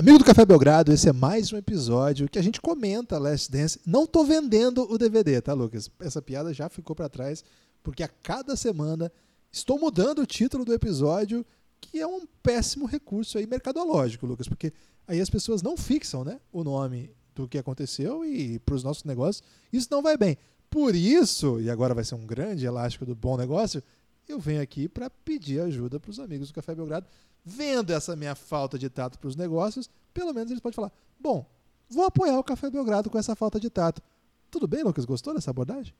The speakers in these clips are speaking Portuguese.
Amigo do Café Belgrado, esse é mais um episódio que a gente comenta Last Dance. Não tô vendendo o DVD, tá, Lucas? Essa piada já ficou para trás, porque a cada semana estou mudando o título do episódio, que é um péssimo recurso aí mercadológico, Lucas, porque aí as pessoas não fixam, né, o nome do que aconteceu e para os nossos negócios isso não vai bem. Por isso, e agora vai ser um grande elástico do bom negócio, eu venho aqui para pedir ajuda para os amigos do Café Belgrado vendo essa minha falta de tato para os negócios, pelo menos eles podem falar: bom, vou apoiar o Café Belgrado com essa falta de tato. Tudo bem, Lucas? Gostou dessa abordagem?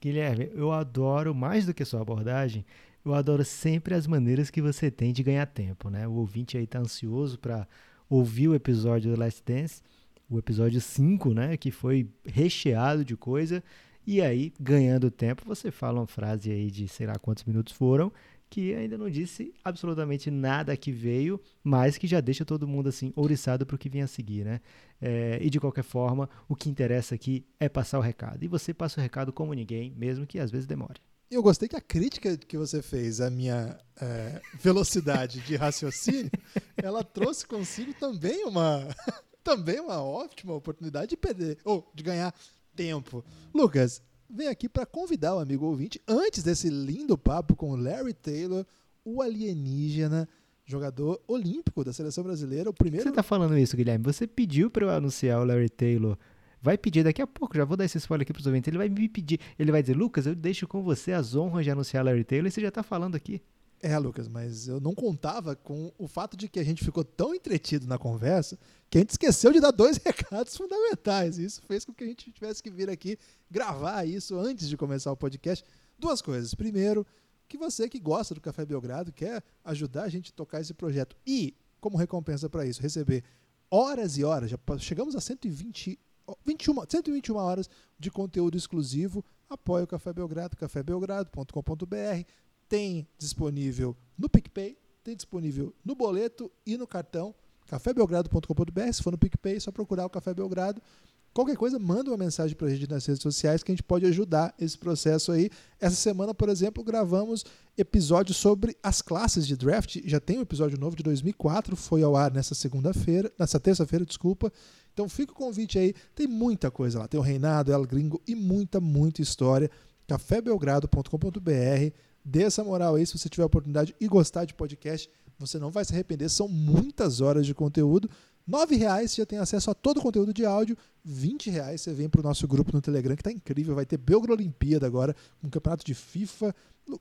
Guilherme, eu adoro mais do que sua abordagem. Eu adoro sempre as maneiras que você tem de ganhar tempo, né? O ouvinte aí tá ansioso para ouvir o episódio do Last Dance, o episódio 5, né, que foi recheado de coisa. E aí, ganhando tempo, você fala uma frase aí de sei lá quantos minutos foram que ainda não disse absolutamente nada que veio, mas que já deixa todo mundo assim ouriçado para o que vem a seguir, né? É, e de qualquer forma, o que interessa aqui é passar o recado. E você passa o recado como ninguém, mesmo que às vezes demore. Eu gostei que a crítica que você fez à minha é, velocidade de raciocínio, ela trouxe consigo também uma, também uma ótima oportunidade de perder ou de ganhar tempo. Lucas, vem aqui para convidar o amigo ouvinte, antes desse lindo papo com o Larry Taylor, o alienígena, jogador olímpico da seleção brasileira, o primeiro. Você está falando isso, Guilherme? Você pediu para eu anunciar o Larry Taylor. Vai pedir daqui a pouco, já vou dar esse spoiler aqui para os ouvintes. Ele vai me pedir, ele vai dizer, Lucas, eu deixo com você as honras de anunciar Larry Taylor e você já está falando aqui. É, Lucas, mas eu não contava com o fato de que a gente ficou tão entretido na conversa que a gente esqueceu de dar dois recados fundamentais. Isso fez com que a gente tivesse que vir aqui gravar isso antes de começar o podcast. Duas coisas. Primeiro, que você que gosta do Café Belgrado quer ajudar a gente a tocar esse projeto e, como recompensa para isso, receber horas e horas, já chegamos a 120 21, 121 horas de conteúdo exclusivo. Apoie o Café Belgrado, cafébelgrado.com.br tem disponível no PicPay, tem disponível no boleto e no cartão cafébelgrado.com.br. Se for no PicPay, é só procurar o Café Belgrado. Qualquer coisa, manda uma mensagem para a gente nas redes sociais que a gente pode ajudar esse processo aí. Essa semana, por exemplo, gravamos episódios sobre as classes de draft. Já tem um episódio novo de 2004, foi ao ar nessa segunda-feira, nessa terça-feira, desculpa. Então fica o convite aí, tem muita coisa lá. Tem o Reinado, El Gringo e muita, muita história. cafébelgrado.com.br Dê essa moral aí se você tiver oportunidade e gostar de podcast. Você não vai se arrepender, são muitas horas de conteúdo. R$ reais você já tem acesso a todo o conteúdo de áudio. R$ reais você vem para o nosso grupo no Telegram, que está incrível. Vai ter Belgra Olimpíada agora, um campeonato de FIFA.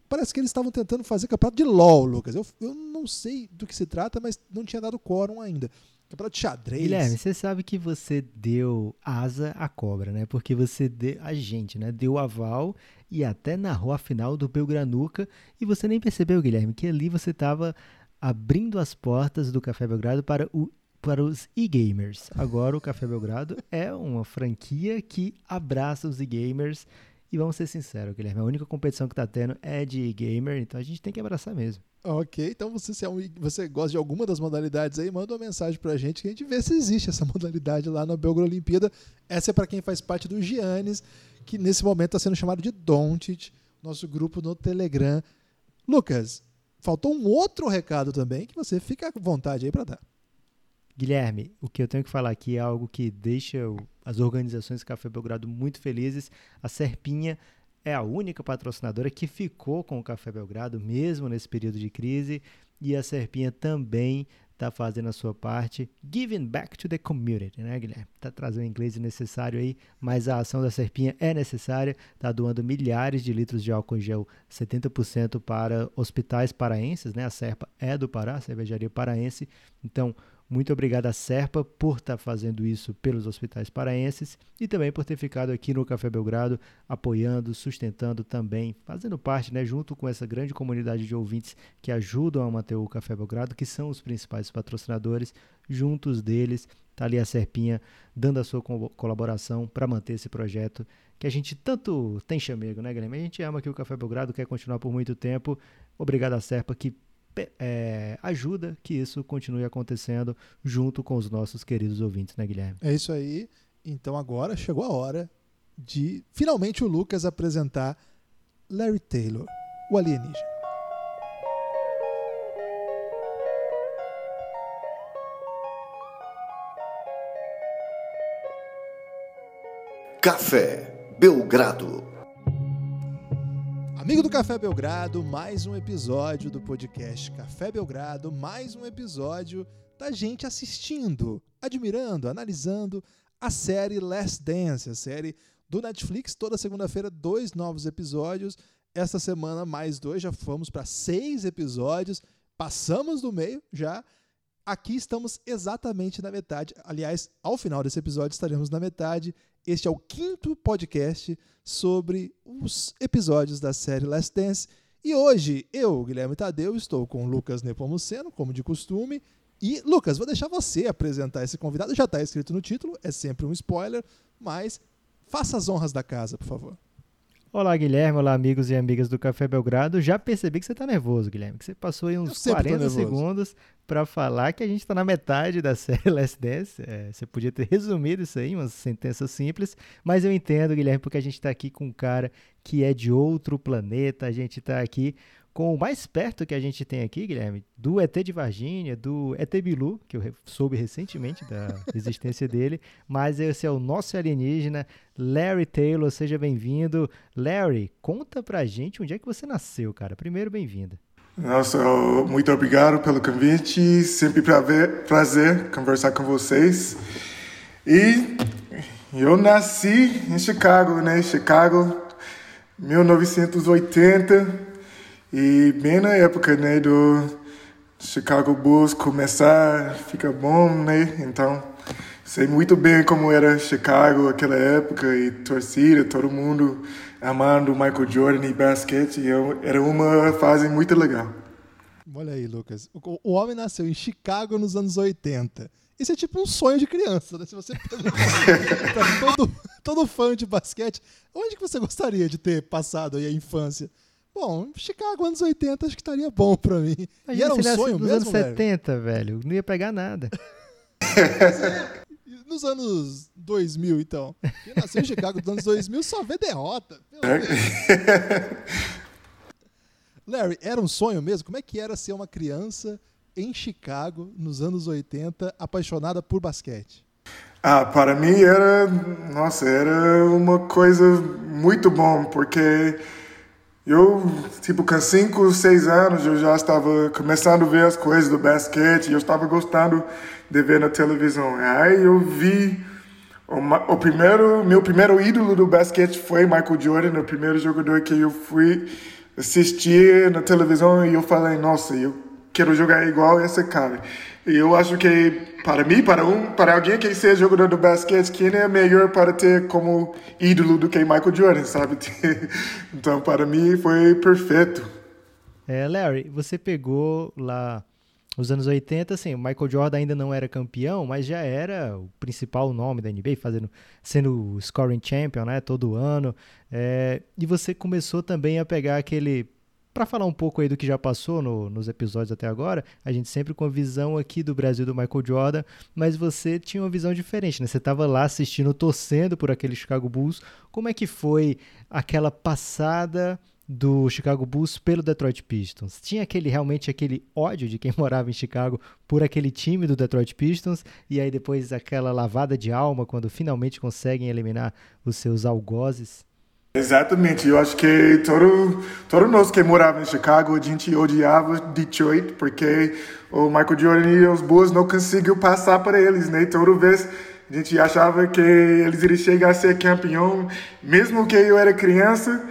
Parece que eles estavam tentando fazer campeonato de LOL, Lucas. Eu, eu não sei do que se trata, mas não tinha dado quórum ainda. Campeonato de xadrez. Guilherme, você sabe que você deu asa à cobra, né? Porque você deu. A gente, né? Deu aval e até narrou a final do Belgranuca. E você nem percebeu, Guilherme, que ali você estava abrindo as portas do Café Belgrado para o para os e-gamers. Agora o Café Belgrado é uma franquia que abraça os e-gamers. E vamos ser sinceros, Guilherme, a única competição que está tendo é de e-gamer, então a gente tem que abraçar mesmo. Ok, então você, se é um, você gosta de alguma das modalidades aí, manda uma mensagem pra gente que a gente vê se existe essa modalidade lá na Belgra Olimpíada. Essa é para quem faz parte do Giannis, que nesse momento está sendo chamado de Dontit, nosso grupo no Telegram. Lucas, faltou um outro recado também que você fica à vontade aí para dar. Guilherme, o que eu tenho que falar aqui é algo que deixa as organizações Café Belgrado muito felizes. A Serpinha é a única patrocinadora que ficou com o Café Belgrado, mesmo nesse período de crise, e a Serpinha também está fazendo a sua parte, giving back to the community, né, Guilherme? Está trazendo o inglês necessário aí, mas a ação da Serpinha é necessária, está doando milhares de litros de álcool em gel, 70% para hospitais paraenses, né? A Serpa é do Pará, cervejaria paraense, então muito obrigado à Serpa por estar tá fazendo isso pelos hospitais paraenses e também por ter ficado aqui no Café Belgrado, apoiando, sustentando também, fazendo parte, né, junto com essa grande comunidade de ouvintes que ajudam a manter o Café Belgrado, que são os principais patrocinadores. Juntos deles está ali a Serpinha dando a sua co colaboração para manter esse projeto que a gente tanto tem chamego, né, Guilherme? A gente ama aqui o Café Belgrado, quer continuar por muito tempo. Obrigado à Serpa que é, ajuda que isso continue acontecendo junto com os nossos queridos ouvintes, né, Guilherme? É isso aí. Então agora chegou a hora de finalmente o Lucas apresentar Larry Taylor, o alienígena. Café Belgrado. Amigo do Café Belgrado, mais um episódio do podcast Café Belgrado, mais um episódio da gente assistindo, admirando, analisando a série Last Dance, a série do Netflix. Toda segunda-feira, dois novos episódios. Esta semana, mais dois, já fomos para seis episódios. Passamos do meio já. Aqui estamos exatamente na metade. Aliás, ao final desse episódio estaremos na metade. Este é o quinto podcast sobre os episódios da série Last Dance. E hoje, eu, Guilherme Tadeu, estou com Lucas Nepomuceno, como de costume. E, Lucas, vou deixar você apresentar esse convidado. Já está escrito no título, é sempre um spoiler, mas faça as honras da casa, por favor. Olá, Guilherme. Olá, amigos e amigas do Café Belgrado. Já percebi que você está nervoso, Guilherme. Que você passou aí uns 40 segundos para falar que a gente está na metade da série Last Dance. É, você podia ter resumido isso aí, uma sentença simples. Mas eu entendo, Guilherme, porque a gente está aqui com um cara que é de outro planeta. A gente está aqui com o mais perto que a gente tem aqui, Guilherme, do ET de Varginha, do ET Bilu, que eu soube recentemente da existência dele, mas esse é o nosso alienígena, Larry Taylor, seja bem-vindo. Larry, conta pra gente onde é que você nasceu, cara. Primeiro, bem-vindo. Nossa, muito obrigado pelo convite, sempre prazer, prazer conversar com vocês. E eu nasci em Chicago, né? Chicago, 1980. E bem na época, né, do Chicago Bulls começar, fica bom, né? Então, sei muito bem como era Chicago aquela época e torcida, todo mundo amando Michael Jordan e basquete. Era uma fase muito legal. Olha aí, Lucas. O homem nasceu em Chicago nos anos 80. Isso é tipo um sonho de criança, né? Se você todo, todo fã de basquete, onde que você gostaria de ter passado aí a infância? Bom, Chicago anos 80 acho que estaria bom pra mim. Imagina e era um sonho nos mesmo, anos 70, velho. Não ia pegar nada. nos anos 2000, então. Quem nasceu em Chicago nos anos 2000 só vê derrota. Larry, era um sonho mesmo? Como é que era ser uma criança em Chicago nos anos 80 apaixonada por basquete? Ah, para mim era, nossa, era uma coisa muito bom, porque eu, tipo, com 5, 6 anos, eu já estava começando a ver as coisas do basquete, eu estava gostando de ver na televisão. Aí eu vi o, primeiro, meu primeiro ídolo do basquete foi Michael Jordan, o primeiro jogador que eu fui assistir na televisão e eu falei, nossa, eu quero jogar igual esse cara. E eu acho que para mim, para um, para alguém que seja jogador do basquete, quem é melhor para ter como ídolo do que Michael Jordan, sabe? então, para mim foi perfeito. É, Larry, você pegou lá os anos 80, assim, o Michael Jordan ainda não era campeão, mas já era o principal nome da NBA, fazendo, sendo scoring champion, né, todo ano. É, e você começou também a pegar aquele para falar um pouco aí do que já passou no, nos episódios até agora, a gente sempre com a visão aqui do Brasil do Michael Jordan, mas você tinha uma visão diferente, né? Você estava lá assistindo, torcendo por aquele Chicago Bulls. Como é que foi aquela passada do Chicago Bulls pelo Detroit Pistons? Tinha aquele realmente aquele ódio de quem morava em Chicago por aquele time do Detroit Pistons e aí depois aquela lavada de alma quando finalmente conseguem eliminar os seus algozes? Exatamente, eu acho que todo, todo nós que morava em Chicago, a gente odiava Detroit, porque o Michael Jordan e os Bulls não conseguiu passar para eles, né? Toda vez a gente achava que eles iriam chegar a ser campeão, mesmo que eu era criança,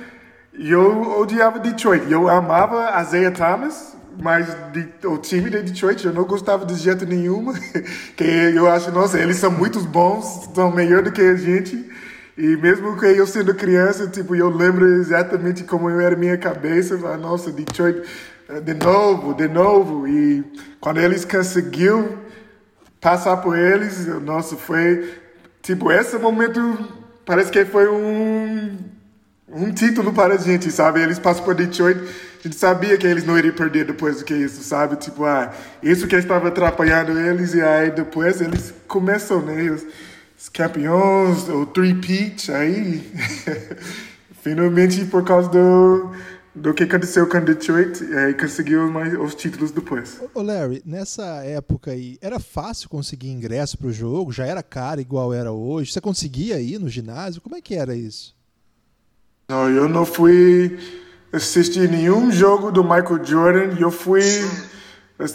eu odiava Detroit. Eu amava Isaiah Thomas, mas de, o time de Detroit eu não gostava de jeito nenhum, que eu acho, nossa, eles são muito bons, são melhor do que a gente. E mesmo que eu sendo criança, tipo, eu lembro exatamente como era minha cabeça, falei, nossa, Detroit, eh, de novo, de novo. E quando eles conseguiu passar por eles, nossa, foi, tipo, esse momento parece que foi um, um título para a gente, sabe? Eles passam por Detroit, a gente sabia que eles não iriam perder depois do que isso, sabe? Tipo, ah, isso que estava atrapalhando eles, e aí depois eles começam, né? Eles, os campeões, o three-peat aí, finalmente por causa do, do que aconteceu com Detroit é, conseguiu mais, os títulos depois. Ô Larry, nessa época aí, era fácil conseguir ingresso para o jogo? Já era caro igual era hoje? Você conseguia ir no ginásio? Como é que era isso? Não, eu não fui assistir nenhum jogo do Michael Jordan. Eu fui.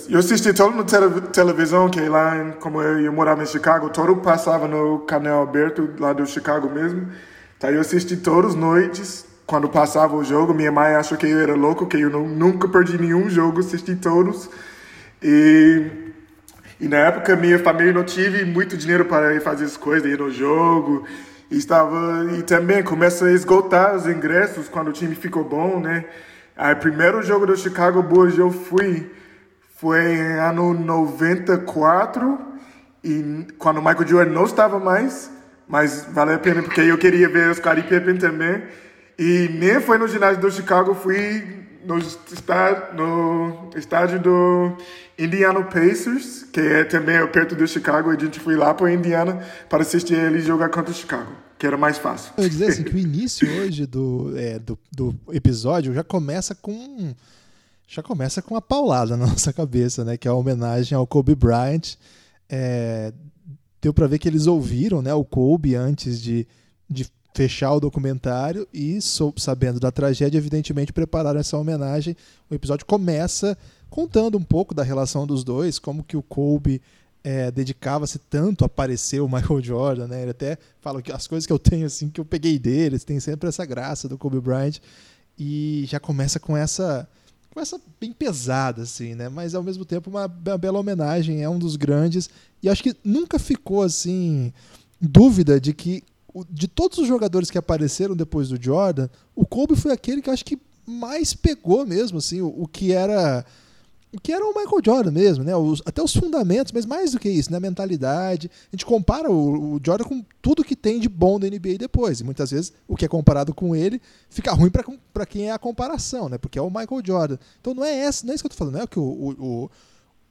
Eu assisti todo na tele, televisão, lá, em, como eu, eu, morava em Chicago, todo passava no canal aberto lá do Chicago mesmo. Então eu assisti todas as noites, quando passava o jogo. Minha mãe achou que eu era louco, que eu não, nunca perdi nenhum jogo, assisti todos. E, e na época minha família não tive muito dinheiro para fazer as coisas, ir no jogo. E estava e também começa a esgotar os ingressos quando o time ficou bom, né? Aí, primeiro jogo do Chicago Bulls eu fui foi ano 94 e quando o Michael Jordan não estava mais, mas vale a pena porque eu queria ver os Scottie Pippen também. E nem foi no ginásio do Chicago, fui no estádio, no estádio do Indiana Pacers, que é também perto do Chicago. A gente foi lá para Indiana para assistir ele jogar contra o Chicago, que era mais fácil. Eu dizer assim, que o início hoje do, é, do, do episódio já começa com já começa com uma paulada na nossa cabeça, né? Que é a homenagem ao Kobe Bryant. É, deu para ver que eles ouviram, né? O Kobe antes de, de fechar o documentário e, sabendo da tragédia, evidentemente prepararam essa homenagem. O episódio começa contando um pouco da relação dos dois, como que o Kobe é, dedicava-se tanto a aparecer o Michael Jordan, né? Ele até fala que as coisas que eu tenho assim que eu peguei deles, tem sempre essa graça do Kobe Bryant e já começa com essa com essa bem pesada assim, né? Mas ao mesmo tempo uma, uma bela homenagem, é um dos grandes e acho que nunca ficou assim dúvida de que de todos os jogadores que apareceram depois do Jordan, o Kobe foi aquele que acho que mais pegou mesmo, assim, o, o que era que era o Michael Jordan mesmo, né? Os, até os fundamentos, mas mais do que isso, né? A mentalidade. A gente compara o, o, Jordan com tudo que tem de bom da NBA depois. E muitas vezes o que é comparado com ele fica ruim para quem é a comparação, né? Porque é o Michael Jordan. Então não é essa, não é isso que eu tô falando, não é que o, o,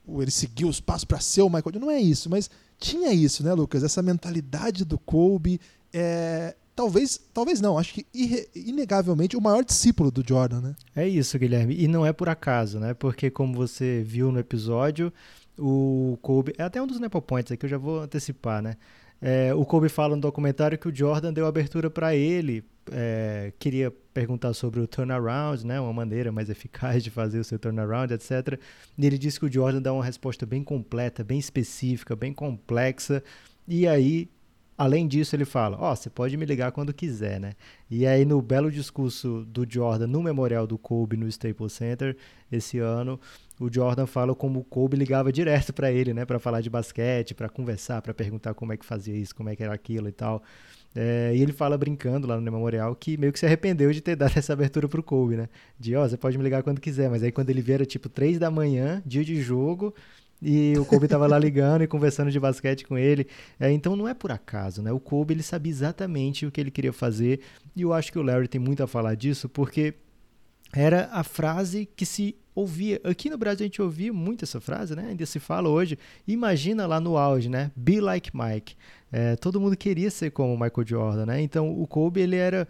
o ele seguiu os passos para ser o Michael Jordan, não é isso, mas tinha isso, né, Lucas? Essa mentalidade do Kobe, é, talvez, talvez não, acho que inegavelmente o maior discípulo do Jordan, né? É isso, Guilherme, e não é por acaso, né? Porque como você viu no episódio, o Kobe, é até um dos Nepo Points aqui, eu já vou antecipar, né? É, o Kobe fala no documentário que o Jordan deu abertura para ele, é, queria perguntar sobre o turnaround, né, uma maneira mais eficaz de fazer o seu turnaround, etc. E ele disse que o Jordan dá uma resposta bem completa, bem específica, bem complexa. E aí Além disso, ele fala: Ó, oh, você pode me ligar quando quiser, né? E aí, no belo discurso do Jordan no memorial do Kobe no Staples Center, esse ano, o Jordan fala como o Kobe ligava direto para ele, né? Para falar de basquete, para conversar, para perguntar como é que fazia isso, como é que era aquilo e tal. É, e ele fala brincando lá no memorial que meio que se arrependeu de ter dado essa abertura pro Kobe, né? De, ó, oh, você pode me ligar quando quiser, mas aí quando ele vier, era tipo 3 da manhã, dia de jogo, e o Kobe estava lá ligando e conversando de basquete com ele. É, então não é por acaso, né? O Kobe ele sabia exatamente o que ele queria fazer e eu acho que o Larry tem muito a falar disso porque era a frase que se ouvia. Aqui no Brasil a gente ouvia muito essa frase, né? Ainda se fala hoje. Imagina lá no auge, né? Be like Mike. É, todo mundo queria ser como Michael Jordan, né? Então o Kobe ele era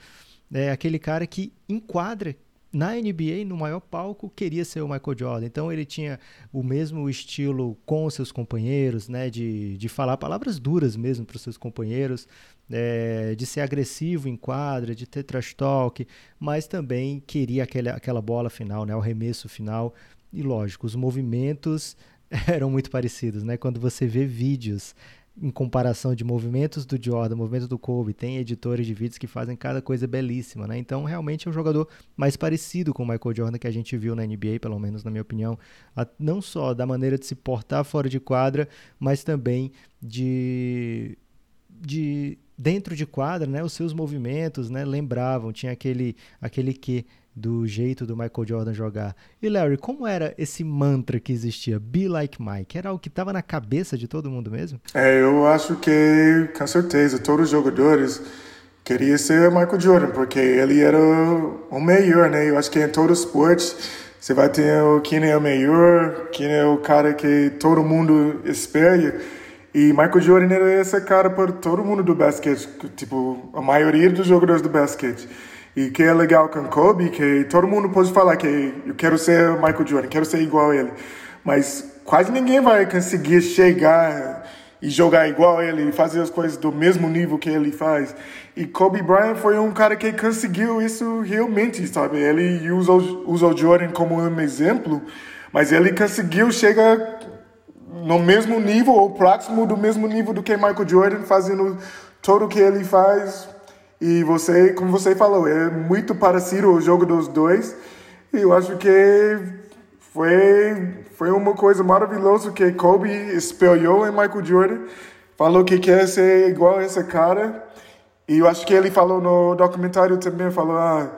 é, aquele cara que enquadra na NBA, no maior palco, queria ser o Michael Jordan. Então ele tinha o mesmo estilo com seus companheiros, né? De, de falar palavras duras mesmo para os seus companheiros, é, de ser agressivo em quadra, de ter trash talk, mas também queria aquele, aquela bola final, né? O remesso final. E lógico, os movimentos eram muito parecidos, né? Quando você vê vídeos em comparação de movimentos do Jordan, movimentos do Kobe, tem editores de vídeos que fazem cada coisa belíssima, né? Então, realmente é um jogador mais parecido com o Michael Jordan que a gente viu na NBA, pelo menos na minha opinião, não só da maneira de se portar fora de quadra, mas também de de dentro de quadra, né, os seus movimentos, né, lembravam, tinha aquele aquele que do jeito do Michael Jordan jogar. E Larry, como era esse mantra que existia, Be Like Mike? Era o que estava na cabeça de todo mundo mesmo? É, eu acho que, com certeza, todos os jogadores queriam ser Michael Jordan, porque ele era o melhor, né? Eu acho que em todos os esportes você vai ter quem é o melhor, quem é o cara que todo mundo espera. E Michael Jordan era esse cara para todo mundo do basquete, tipo, a maioria dos jogadores do basquete. E que é legal com Kobe, que todo mundo pode falar que eu quero ser Michael Jordan, quero ser igual a ele. Mas quase ninguém vai conseguir chegar e jogar igual a ele, fazer as coisas do mesmo nível que ele faz. E Kobe Bryant foi um cara que conseguiu isso realmente, sabe? Ele usou, usou Jordan como um exemplo, mas ele conseguiu chegar no mesmo nível ou próximo do mesmo nível do que Michael Jordan, fazendo tudo o que ele faz. E você, como você falou, é muito parecido o jogo dos dois. E eu acho que foi, foi uma coisa maravilhosa que Kobe espelhou em Michael Jordan. Falou que quer ser igual a esse cara. E eu acho que ele falou no documentário também, falou, ah,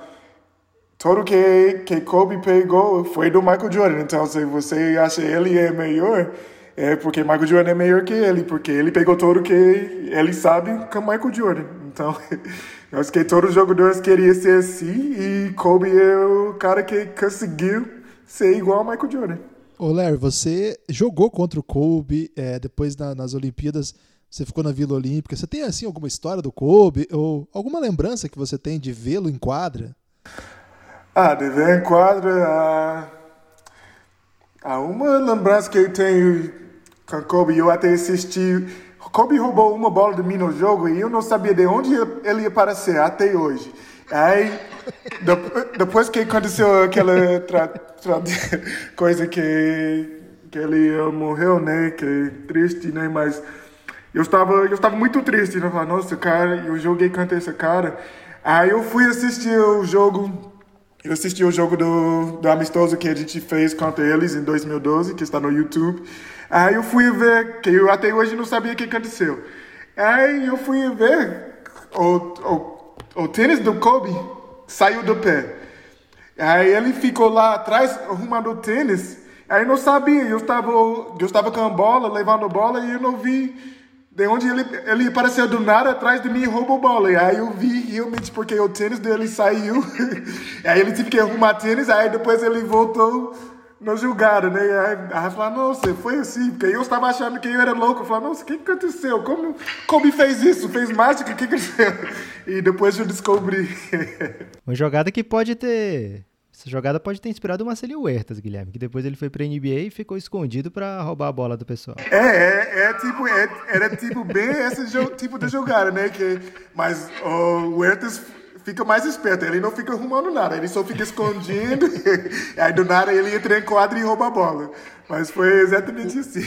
que, que Kobe pegou foi do Michael Jordan. Então, se você acha ele é melhor, é porque Michael Jordan é melhor que ele, porque ele pegou tudo que ele sabe com Michael Jordan. Então, eu acho que todos os jogadores queriam ser assim e Kobe é o cara que conseguiu ser igual ao Michael Jordan. Ô Larry, você jogou contra o Kobe é, depois na, nas Olimpíadas, você ficou na Vila Olímpica. Você tem assim alguma história do Kobe ou alguma lembrança que você tem de vê-lo em quadra? Ah, de ver em quadra, ah, ah, uma lembrança que eu tenho com Kobe, eu até assisti. Kobe roubou uma bola de mim no jogo e eu não sabia de onde ele ia aparecer até hoje. Aí, depois que aconteceu aquela tra, tra, coisa que, que ele morreu, né? Que triste, né? Mas eu estava, eu estava muito triste, né? Falei, nossa, cara, eu joguei contra esse cara. Aí eu fui assistir o jogo, eu assisti o jogo do, do amistoso que a gente fez contra eles em 2012, que está no YouTube. Aí eu fui ver, que eu até hoje não sabia o que aconteceu. Aí eu fui ver o, o o tênis do Kobe saiu do pé. Aí ele ficou lá atrás arrumando o tênis. Aí não sabia, eu estava, eu estava com a bola, levando a bola e eu não vi de onde ele, ele apareceu do nada atrás de mim e roubou a bola. E aí eu vi realmente porque o tênis dele saiu. aí ele teve que arrumar tênis, aí depois ele voltou nos julgaram, né? Aí, aí falaram, nossa, foi assim, porque eu estava achando que eu era louco. Eu falei, nossa, o que aconteceu? Como, como fez isso? Fez mágica? O que aconteceu? E depois eu descobri. Uma jogada que pode ter. Essa jogada pode ter inspirado o Marcelo Huertas, Guilherme, que depois ele foi para a NBA e ficou escondido para roubar a bola do pessoal. É, é, é tipo, é, era tipo bem esse tipo de jogada, né? Que, mas o Huertas fica mais esperto. Ele não fica arrumando nada, ele só fica escondendo. aí do nada ele entra em quadro e rouba a bola. Mas foi exatamente assim.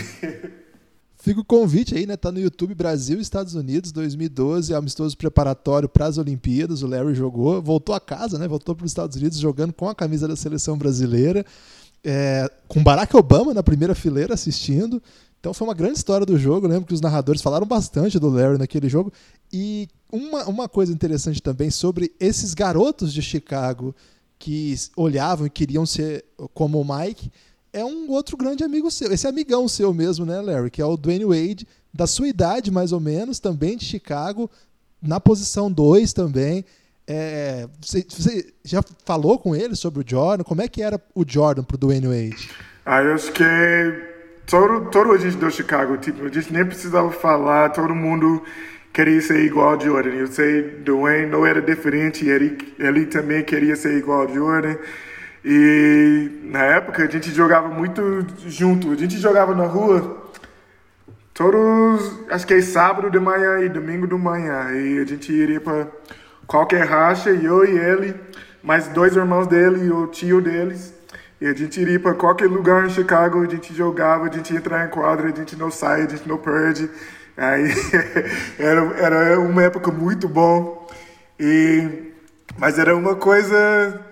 Fica o convite aí, né? Tá no YouTube Brasil e Estados Unidos 2012, amistoso preparatório para as Olimpíadas. O Larry jogou, voltou a casa, né? Voltou para os Estados Unidos jogando com a camisa da seleção brasileira, é, com Barack Obama na primeira fileira assistindo. Então foi uma grande história do jogo. Lembro que os narradores falaram bastante do Larry naquele jogo. E uma, uma coisa interessante também sobre esses garotos de Chicago que olhavam e queriam ser como o Mike é um outro grande amigo seu, esse amigão seu mesmo, né, Larry? Que é o Dwayne Wade, da sua idade mais ou menos, também de Chicago, na posição 2 também. É, você, você, já falou com ele sobre o Jordan? Como é que era o Jordan pro Dwayne Wade? Ah, eu que todo, todo a gente do Chicago, tipo, a gente nem precisava falar, todo mundo queria ser igual a Jordan. Eu sei, Dwayne não era diferente, ele, ele também queria ser igual a Jordan. E na época a gente jogava muito junto, a gente jogava na rua todos, acho que é sábado de manhã e domingo de manhã. E a gente iria para qualquer racha, eu e ele, mais dois irmãos dele e o tio deles. E a gente iria para qualquer lugar em Chicago, a gente jogava, a gente entrar em quadra, a gente não sai, a gente não perde. Aí era, era uma época muito bom. E, mas era uma coisa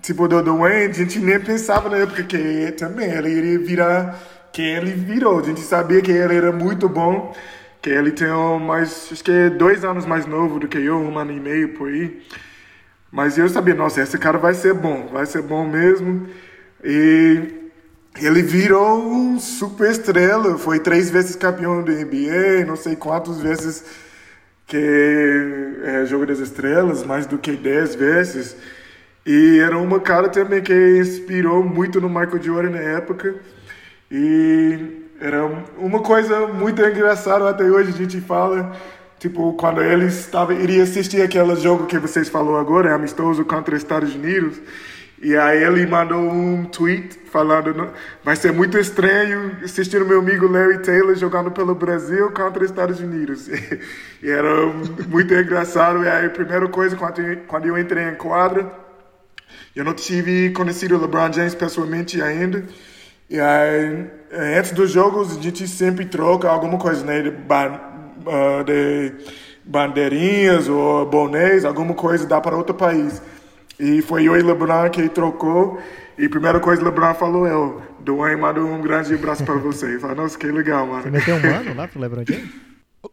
tipo do Dwayne, a gente nem pensava na época que também ele iria virar que ele virou. A gente sabia que ele era muito bom, que ele tem mais, acho que é dois anos mais novo do que eu, um ano e meio por aí. Mas eu sabia, nossa, esse cara vai ser bom, vai ser bom mesmo. E ele virou um super estrela, foi três vezes campeão do NBA, não sei quantas vezes que é jogo das estrelas, mais do que dez vezes. E era uma cara também que inspirou muito no Michael Jordan na época. E era uma coisa muito engraçada até hoje a gente fala tipo, quando eles estavam, iria assistir aquele jogo que vocês falou agora, amistoso contra os Estados Unidos, e aí ele mandou um tweet falando, vai ser muito estranho assistir o meu amigo Larry Taylor jogando pelo Brasil contra os Estados Unidos. E, era muito engraçado. E aí a primeira coisa, quando, quando eu entrei em quadra, eu não tive conhecido o LeBron James pessoalmente ainda. E aí, antes dos jogos, a gente sempre troca alguma coisa, né? De, ban, uh, de bandeirinhas ou bonés, alguma coisa dá para outro país. E foi eu e LeBron que trocou. E a primeira coisa que o LeBron falou é: o Dwayne manda um grande abraço para você. Eu falei, nossa, que legal, mano. Você meteu um mano lá pro LeBron James?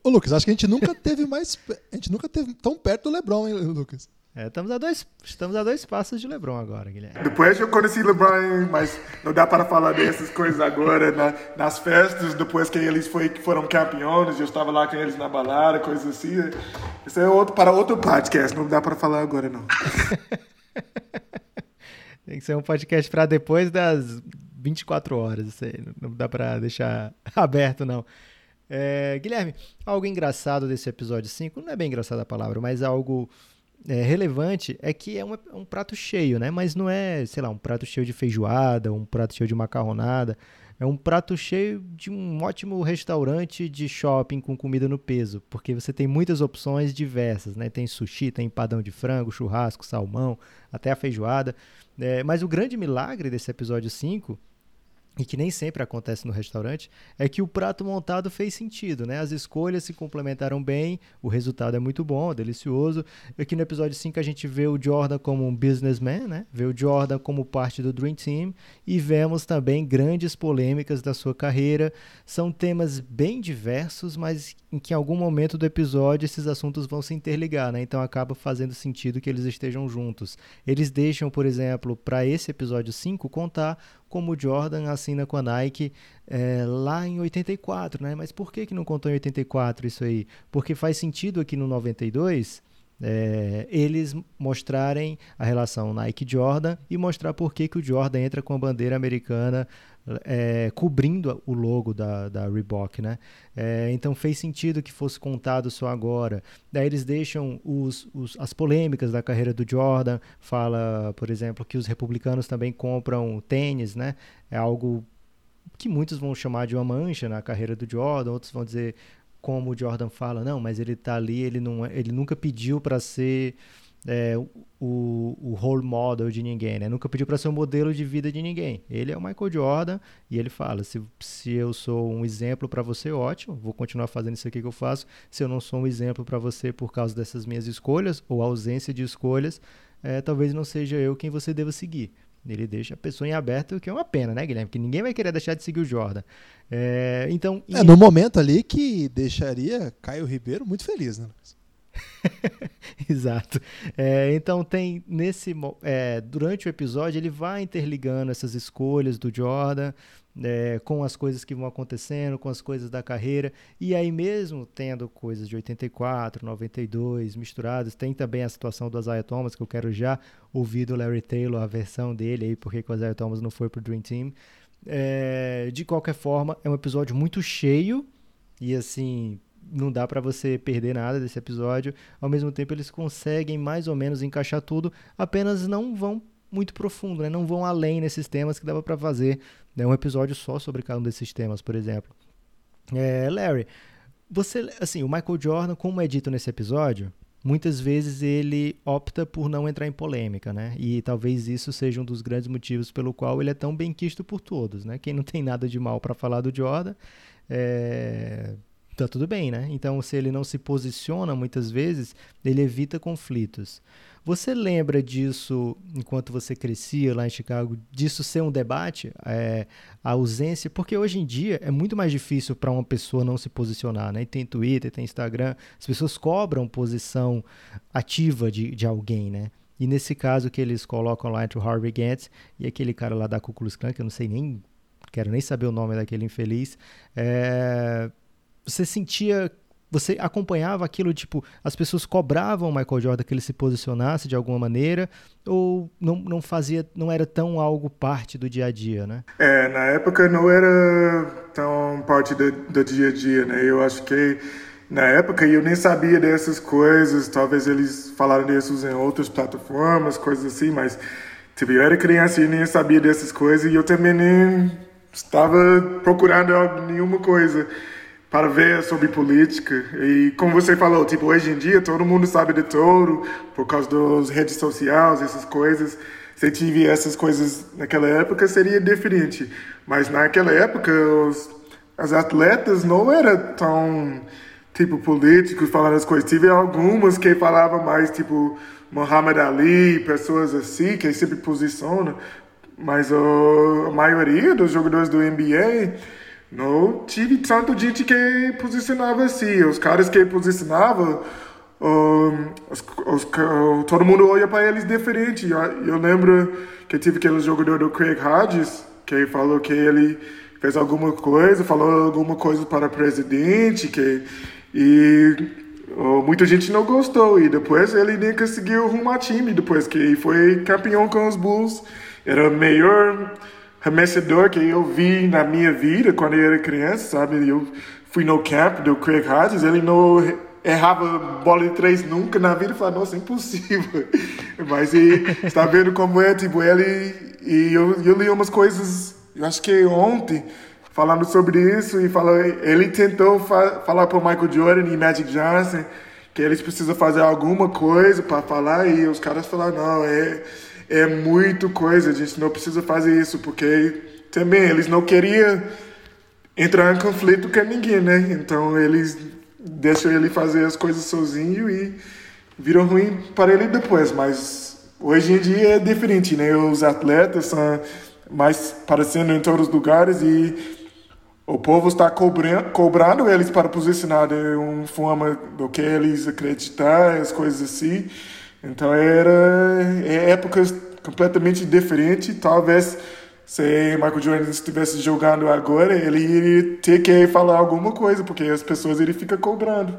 Ô, Lucas, acho que a gente nunca teve mais. A gente nunca teve tão perto do LeBron, hein, Lucas? É, estamos, a dois, estamos a dois passos de LeBron agora, Guilherme. Depois eu conheci LeBron, mas não dá para falar dessas coisas agora. Na, nas festas, depois que eles foi, foram campeões, eu estava lá com eles na balada, coisas assim. Isso é outro, para outro podcast, não dá para falar agora, não. Tem que ser um podcast para depois das 24 horas. Isso aí. Não dá para deixar aberto, não. É, Guilherme, algo engraçado desse episódio 5, não é bem engraçada a palavra, mas algo é, relevante é que é um, um, prato cheio, né? Mas não é, sei lá, um prato cheio de feijoada, um prato cheio de macarronada. É um prato cheio de um ótimo restaurante de shopping com comida no peso, porque você tem muitas opções diversas, né? Tem sushi, tem empadão de frango, churrasco, salmão, até a feijoada. É, mas o grande milagre desse episódio 5 e que nem sempre acontece no restaurante, é que o prato montado fez sentido, né? As escolhas se complementaram bem, o resultado é muito bom, delicioso. Aqui no episódio 5 a gente vê o Jordan como um businessman, né? Vê o Jordan como parte do Dream Team e vemos também grandes polêmicas da sua carreira. São temas bem diversos, mas em que em algum momento do episódio esses assuntos vão se interligar, né? Então acaba fazendo sentido que eles estejam juntos. Eles deixam, por exemplo, para esse episódio 5 contar como o Jordan assina com a Nike é, lá em 84, né? Mas por que, que não contou em 84 isso aí? Porque faz sentido aqui no 92 é, eles mostrarem a relação Nike-Jordan e mostrar por que, que o Jordan entra com a bandeira americana é, cobrindo o logo da, da Reebok, né? É, então fez sentido que fosse contado só agora. Daí eles deixam os, os, as polêmicas da carreira do Jordan, fala, por exemplo, que os republicanos também compram tênis, né? É algo que muitos vão chamar de uma mancha na carreira do Jordan, outros vão dizer, como o Jordan fala, não, mas ele está ali, ele, não, é, ele nunca pediu para ser é, o, o role model de ninguém, né? Nunca pediu para ser o modelo de vida de ninguém. Ele é o Michael Jordan e ele fala: se, se eu sou um exemplo para você, ótimo, vou continuar fazendo isso aqui que eu faço. Se eu não sou um exemplo para você por causa dessas minhas escolhas ou ausência de escolhas, é, talvez não seja eu quem você deva seguir. Ele deixa a pessoa em aberto, o que é uma pena, né, Guilherme? Porque ninguém vai querer deixar de seguir o Jordan. É, então, é, no momento ali que deixaria Caio Ribeiro muito feliz, né, Lucas? Exato. É, então tem nesse é, durante o episódio ele vai interligando essas escolhas do Jordan é, com as coisas que vão acontecendo, com as coisas da carreira e aí mesmo tendo coisas de 84, 92 misturadas, tem também a situação do Isaiah Thomas que eu quero já ouvir do Larry Taylor a versão dele aí porque o Isaiah Thomas não foi pro Dream Team. É, de qualquer forma é um episódio muito cheio e assim não dá para você perder nada desse episódio. Ao mesmo tempo, eles conseguem mais ou menos encaixar tudo, apenas não vão muito profundo, né? não vão além nesses temas que dava para fazer né? um episódio só sobre cada um desses temas, por exemplo. É, Larry, você, assim, o Michael Jordan, como é dito nesse episódio, muitas vezes ele opta por não entrar em polêmica, né? E talvez isso seja um dos grandes motivos pelo qual ele é tão bem quisto por todos, né? Quem não tem nada de mal para falar do Jordan é, tá tudo bem, né? Então, se ele não se posiciona muitas vezes, ele evita conflitos. Você lembra disso enquanto você crescia lá em Chicago, disso ser um debate, é, a ausência? Porque hoje em dia é muito mais difícil para uma pessoa não se posicionar, né? tem Twitter, tem Instagram, as pessoas cobram posição ativa de, de alguém, né? E nesse caso que eles colocam lá entre o Harvey Gantt e aquele cara lá da Ku Klux Klan, que eu não sei nem, quero nem saber o nome daquele infeliz, é, você sentia você acompanhava aquilo, tipo, as pessoas cobravam o Michael Jordan que ele se posicionasse de alguma maneira, ou não, não fazia, não era tão algo parte do dia a dia, né? É, na época não era tão parte do, do dia a dia, né? Eu acho que na época eu nem sabia dessas coisas. Talvez eles falaram disso em outras plataformas, coisas assim, mas tipo, eu era criança e nem sabia dessas coisas e eu também nem estava procurando nenhuma coisa para ver sobre política. E como você falou, tipo, hoje em dia todo mundo sabe de tudo por causa das redes sociais, essas coisas. Se tive essas coisas naquela época seria diferente, mas naquela época os, as atletas não eram tão tipo políticos falando as coisas. Tive algumas que falavam mais tipo Muhammad Ali, pessoas assim que sempre posicionam, mas a maioria dos jogadores do NBA não tive tanto gente que posicionava assim. Os caras que posicionavam, um, os, os, todo mundo olha para eles diferente. Eu, eu, lembro que tive aquele jogador do Craig Hodges que falou que ele fez alguma coisa, falou alguma coisa para o presidente, que e oh, muita gente não gostou e depois ele nem conseguiu arrumar time depois que foi campeão com os Bulls. Era melhor arremessador que eu vi na minha vida quando eu era criança, sabe? Eu fui no camp do Craig Hodges, ele não errava bola de três nunca na vida, eu falei, nossa, impossível. Mas e, está vendo como é, tipo, ele e eu, eu li umas coisas, acho que ontem, falando sobre isso e falou, ele tentou fa falar para Michael Jordan e Magic Johnson que eles precisam fazer alguma coisa para falar e os caras falaram, não, é é muito coisa, a gente não precisa fazer isso, porque também eles não queriam entrar em conflito com ninguém, né? Então eles deixam ele fazer as coisas sozinho e viram ruim para ele depois, mas hoje em dia é diferente, né? Os atletas são mais aparecendo em todos os lugares e o povo está cobrando, cobrando eles para posicionar de uma forma do que eles acreditar, as coisas assim. Então era é épocas completamente diferentes. Talvez se Michael Jordan estivesse jogando agora, ele iria ter que falar alguma coisa, porque as pessoas ele fica cobrando.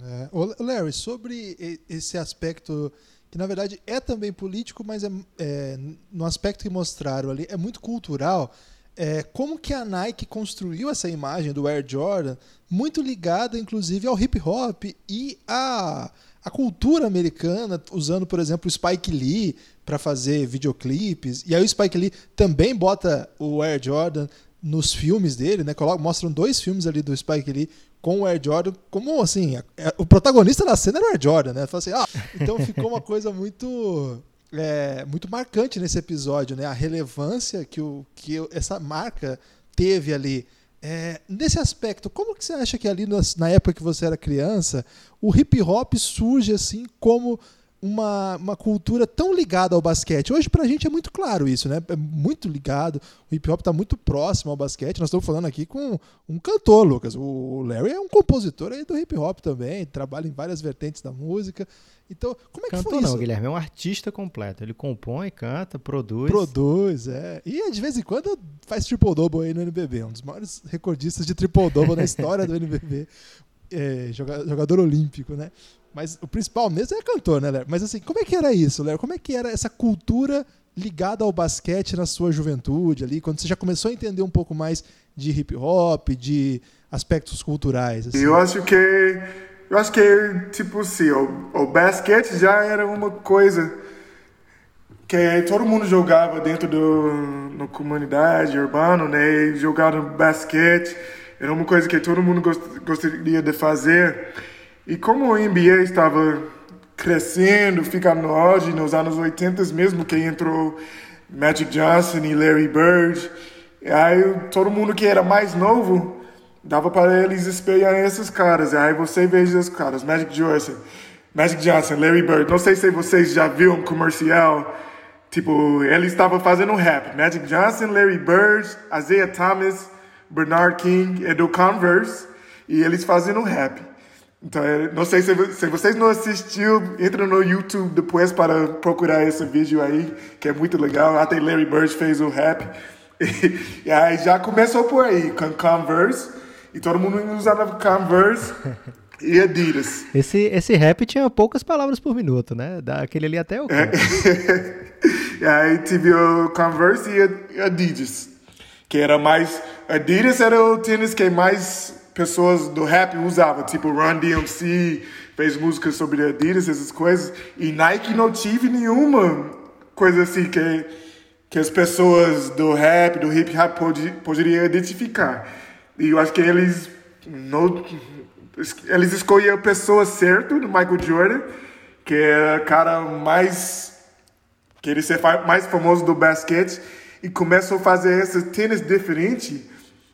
É. Larry, sobre esse aspecto que na verdade é também político, mas é, é no aspecto que mostraram ali é muito cultural. É, como que a Nike construiu essa imagem do Air Jordan, muito ligada inclusive ao hip hop e a a cultura americana, usando, por exemplo, o Spike Lee para fazer videoclipes. E aí o Spike Lee também bota o Air Jordan nos filmes dele, né? Mostram dois filmes ali do Spike Lee com o Air Jordan, como assim, o protagonista da cena era o Air Jordan, né? Assim, ah, então ficou uma coisa muito é, muito marcante nesse episódio, né? A relevância que, o, que essa marca teve ali. É, nesse aspecto, como que você acha que ali na época que você era criança, o hip hop surge assim como uma, uma cultura tão ligada ao basquete. Hoje, pra gente, é muito claro isso, né? É muito ligado. O hip hop tá muito próximo ao basquete. Nós estamos falando aqui com um cantor, Lucas. O Larry é um compositor aí do hip hop também, trabalha em várias vertentes da música. Então, como é que Cantor foi não, isso? Guilherme é um artista completo. Ele compõe, canta, produz. Produz, é. E de vez em quando faz triple-double aí no NBB. Um dos maiores recordistas de triple-double na história do NBB. É, jogador olímpico, né? Mas o principal mesmo é cantor, né, Léo? Mas assim, como é que era isso, Léo? Como é que era essa cultura ligada ao basquete na sua juventude ali, quando você já começou a entender um pouco mais de hip hop, de aspectos culturais? Assim? Eu acho que eu acho que tipo assim, o, o basquete já era uma coisa que todo mundo jogava dentro do na comunidade urbana, né? Jogava basquete era uma coisa que todo mundo gost, gostaria de fazer. E como o NBA estava crescendo, ficando no auge nos anos 80 mesmo, que entrou Magic Johnson e Larry Bird, aí todo mundo que era mais novo dava para eles espelhar esses caras. Aí você veja os caras, Magic Johnson, Magic Johnson, Larry Bird. Não sei se vocês já viram um comercial, tipo, ele estava fazendo um rap. Magic Johnson, Larry Bird, Isaiah Thomas, Bernard King é do Converse e eles fazendo rap. Então, é, não sei se, se vocês não assistiu, entra no YouTube depois para procurar esse vídeo aí, que é muito legal. Até Larry Bird fez o rap. E, e aí já começou por aí, com Converse. E todo mundo usava Converse e Adidas. Esse, esse rap tinha poucas palavras por minuto, né? Daquele ali até o. É. aí tive o Converse e Adidas, que era mais Adidas era o tênis que mais pessoas do rap usavam, tipo Run DMC, fez música sobre Adidas, essas coisas, e Nike não tive nenhuma coisa assim que, que as pessoas do rap, do hip hop pod, poderiam identificar. E eu acho que eles não, eles escolheram a pessoa certa do Michael Jordan, que é o cara mais que ele ser mais famoso do basquete e começou a fazer esses tênis diferentes.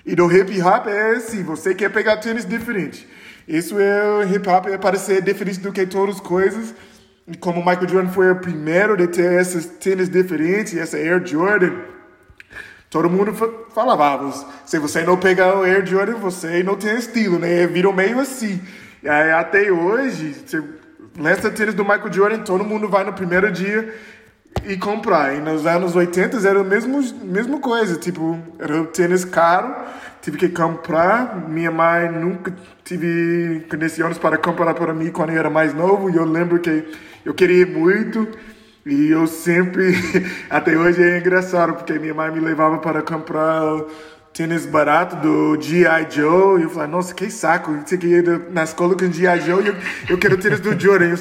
E do hip hop é assim, você quer pegar tênis diferente. Isso é hip hop é parecer diferente do que todas as coisas. E como Michael Jordan foi o primeiro de ter esses tênis diferentes, essa Air Jordan, todo mundo falava, ah, se você não pegar o Air Jordan, você não tem estilo, né? Virou meio assim. E aí, até hoje, você lança tênis do Michael Jordan, todo mundo vai no primeiro dia e comprar. E nos anos 80 era a mesma, mesma coisa, tipo, era tênis caro, tive que comprar. Minha mãe nunca tive condições para comprar para mim quando eu era mais novo, e eu lembro que eu queria muito. E eu sempre, até hoje é engraçado, porque minha mãe me levava para comprar tênis barato do G.I. Joe. E eu falei, nossa, que saco. Você que ia na escola com G.I. Joe eu, eu quero tênis do Jordan.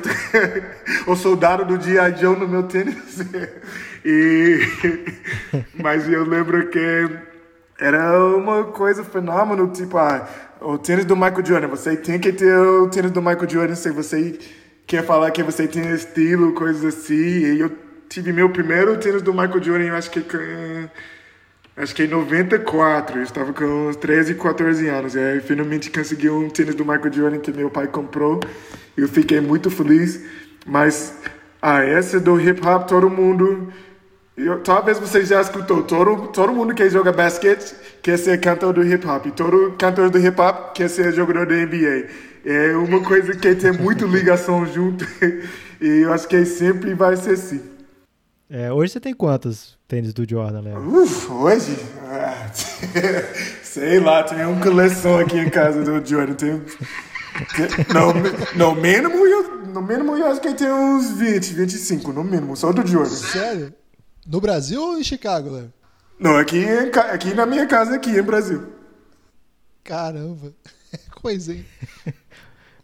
o soldado do G.I. Joe no meu tênis. e, mas eu lembro que era uma coisa fenômeno, tipo, ah, o tênis do Michael Jordan. Você tem que ter o tênis do Michael Jordan se você quer falar que você tem estilo, coisas assim. E eu tive meu primeiro tênis do Michael Jordan, eu acho que acho que em 94, eu estava com uns 13, 14 anos. E aí finalmente consegui um tênis do Michael Jordan que meu pai comprou. Eu fiquei muito feliz. Mas ah, essa do hip hop, todo mundo. Eu, talvez você já escutou. Todo, todo mundo que joga basquete quer ser cantor do hip hop. E todo cantor do hip hop quer ser jogador da NBA. É uma coisa que tem muita ligação junto. e eu acho que sempre vai ser assim. É, hoje você tem quantos tênis do Jordan, Léo? Uf, hoje? Ah, sei lá, tem uma coleção aqui em casa do Jordan. Tem, tem, no, no, mínimo, eu, no mínimo eu acho que tem uns 20, 25, no mínimo, só do Jordan. Sério? No Brasil ou em Chicago, Léo? Não, aqui, aqui na minha casa, aqui em Brasil. Caramba, coisa, hein?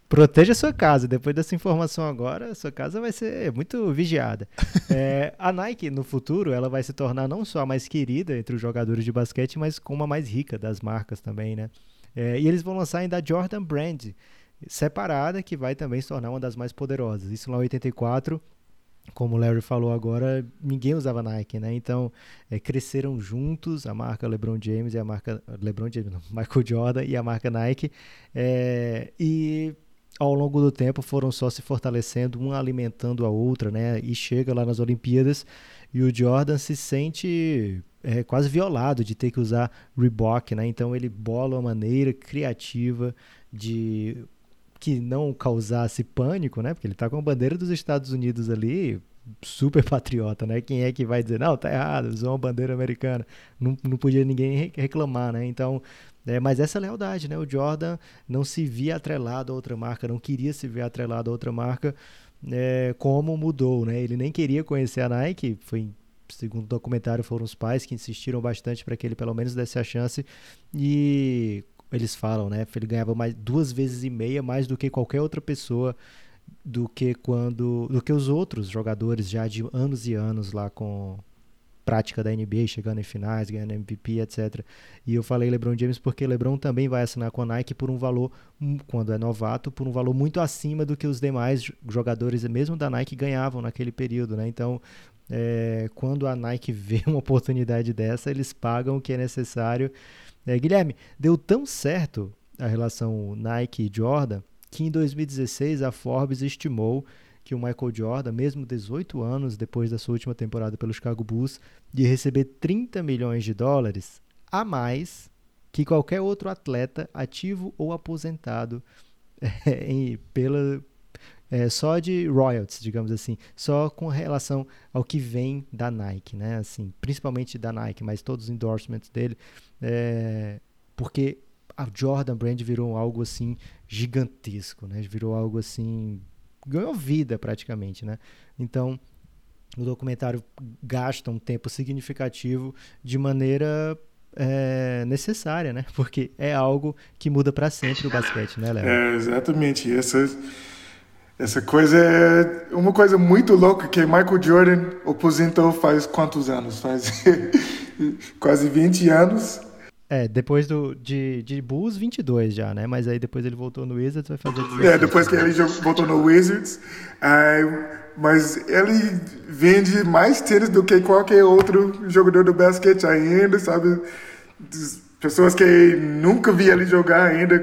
Proteja a sua casa. Depois dessa informação agora, sua casa vai ser muito vigiada. É, a Nike, no futuro, ela vai se tornar não só a mais querida entre os jogadores de basquete, mas como a mais rica das marcas também, né? É, e eles vão lançar ainda a Jordan Brand, separada, que vai também se tornar uma das mais poderosas. Isso lá em 84, como o Larry falou agora, ninguém usava Nike, né? Então, é, cresceram juntos a marca LeBron James e a marca LeBron James, não, Michael Jordan e a marca Nike. É, e ao longo do tempo foram só se fortalecendo, uma alimentando a outra, né? E chega lá nas Olimpíadas e o Jordan se sente é, quase violado de ter que usar Reebok, né? Então ele bola uma maneira criativa de que não causasse pânico, né? Porque ele tá com a bandeira dos Estados Unidos ali, super patriota, né? Quem é que vai dizer, não, tá errado, usou uma bandeira americana? Não, não podia ninguém reclamar, né? Então é, mas essa lealdade, né? O Jordan não se via atrelado a outra marca, não queria se ver atrelado a outra marca, é, como mudou, né? Ele nem queria conhecer a Nike, foi segundo o documentário foram os pais que insistiram bastante para que ele pelo menos desse a chance e eles falam, né? Ele ganhava mais duas vezes e meia mais do que qualquer outra pessoa do que quando do que os outros jogadores já de anos e anos lá com prática da NBA, chegando em finais, ganhando MVP, etc. E eu falei LeBron James porque LeBron também vai assinar com a Nike por um valor, hum, quando é novato, por um valor muito acima do que os demais jogadores, mesmo da Nike, ganhavam naquele período, né? Então, é, quando a Nike vê uma oportunidade dessa, eles pagam o que é necessário. É, Guilherme, deu tão certo a relação Nike e Jordan que em 2016 a Forbes estimou que o Michael Jordan, mesmo 18 anos depois da sua última temporada pelo Chicago Bulls, de receber 30 milhões de dólares a mais que qualquer outro atleta ativo ou aposentado é, em, pela, é, só de royalties, digamos assim, só com relação ao que vem da Nike, né? Assim, principalmente da Nike, mas todos os endorsements dele, é, porque a Jordan Brand virou algo assim gigantesco, né? Virou algo assim ganhou vida praticamente, né? Então, o documentário gasta um tempo significativo de maneira é, necessária, né? Porque é algo que muda para sempre o basquete, né, Léo? É, exatamente. Essa, essa coisa é uma coisa muito louca que Michael Jordan aposentou faz quantos anos? Faz quase 20 anos. É, depois do, de, de Bulls, 22 já, né? Mas aí depois ele voltou no Wizards, vai fazer 16. É, depois que ele voltou no Wizards. mas ele vende mais tênis do que qualquer outro jogador do basquete ainda, sabe? Pessoas que nunca vi ele jogar ainda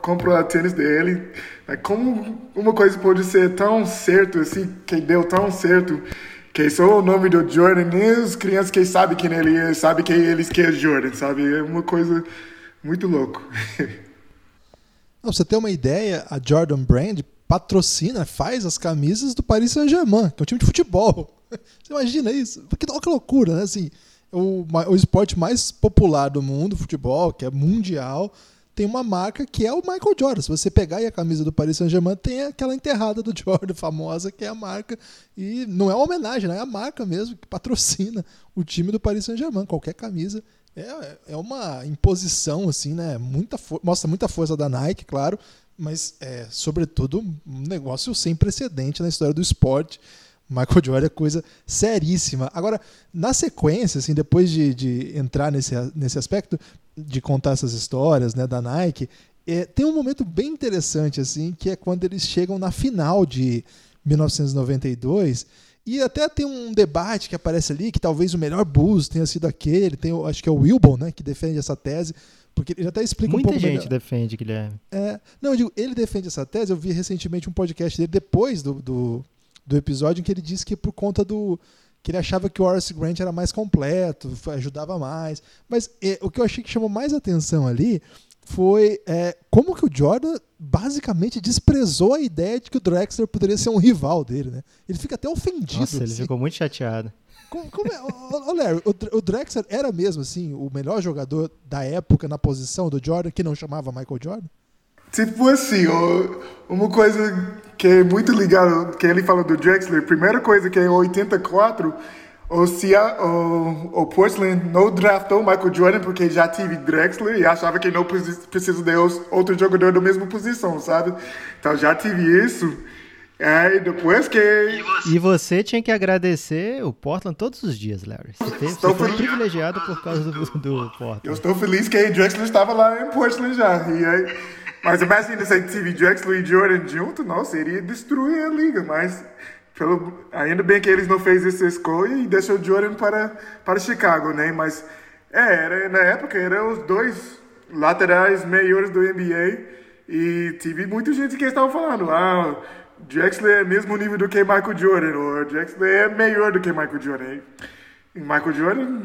compram tênis dele. Como uma coisa pode ser tão certo assim, que deu tão certo que só o nome do Jordan, nem as crianças que sabem quem ele é, sabem que eles é Jordan, sabe? É uma coisa muito louco. Não, você ter uma ideia, a Jordan Brand patrocina, faz as camisas do Paris Saint-Germain, que é um time de futebol. Você imagina isso? Que, que loucura, né? Assim, o, o esporte mais popular do mundo, futebol, que é mundial, tem uma marca que é o Michael Jordan. Se você pegar aí a camisa do Paris Saint-Germain, tem aquela enterrada do Jordan famosa, que é a marca. E não é uma homenagem, né? é a marca mesmo que patrocina o time do Paris Saint-Germain. Qualquer camisa é, é uma imposição, assim, né? Muita mostra muita força da Nike, claro, mas é, sobretudo, um negócio sem precedente na história do esporte. Michael Jordan é coisa seríssima. Agora, na sequência, assim, depois de, de entrar nesse, nesse aspecto, de contar essas histórias né, da Nike, é, tem um momento bem interessante, assim, que é quando eles chegam na final de 1992. E até tem um debate que aparece ali, que talvez o melhor Bulls tenha sido aquele. Tem, acho que é o Wilbon, né, que defende essa tese. Porque ele até explica Muita um pouco gente melhor. defende, Guilherme. É, não, eu digo, ele defende essa tese. Eu vi recentemente um podcast dele depois do, do, do episódio em que ele disse que por conta do que ele achava que o Horace Grant era mais completo, ajudava mais. Mas é, o que eu achei que chamou mais atenção ali foi é, como que o Jordan basicamente desprezou a ideia de que o Drexler poderia ser um rival dele, né? Ele fica até ofendido. Nossa, ele assim. ficou muito chateado. Como, como é? Ô, Larry, o, o Drexler era mesmo assim o melhor jogador da época na posição do Jordan, que não chamava Michael Jordan? Tipo assim, uma coisa que é muito ligado, que ele fala do Drexler, primeira coisa que é em 84, o, Cia, o, o Portland não draftou Michael Jordan porque já tive Drexler e achava que não precisa de outro jogador da mesma posição, sabe? Então já tive isso. É, e depois que. E você tinha que agradecer o Portland todos os dias, Larry. Você, teve, você foi privilegiado por causa do, do Portland. Eu estou feliz que o Drexler estava lá em Portland já. E aí, mas imagina se TV Drexler e Jordan junto, nossa, iria destruir a liga, mas pelo, ainda bem que eles não fez essa escolha e deixou Jordan para, para Chicago, né? Mas é, era, na época eram os dois laterais melhores do NBA e tive muita gente que estava falando, ah, Drexler é mesmo nível do que Michael Jordan, ou Drexler é melhor do que Michael Jordan. Michael Jordan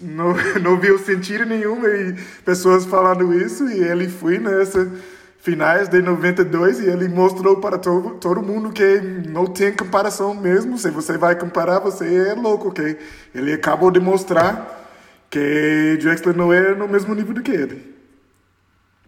não, não viu sentido nenhum e pessoas falando isso e ele foi nessa finais de 92 e ele mostrou para todo, todo mundo que não tem comparação mesmo. Se você vai comparar, você é louco, ok? Ele acabou de mostrar que Drexler não é no mesmo nível do que ele.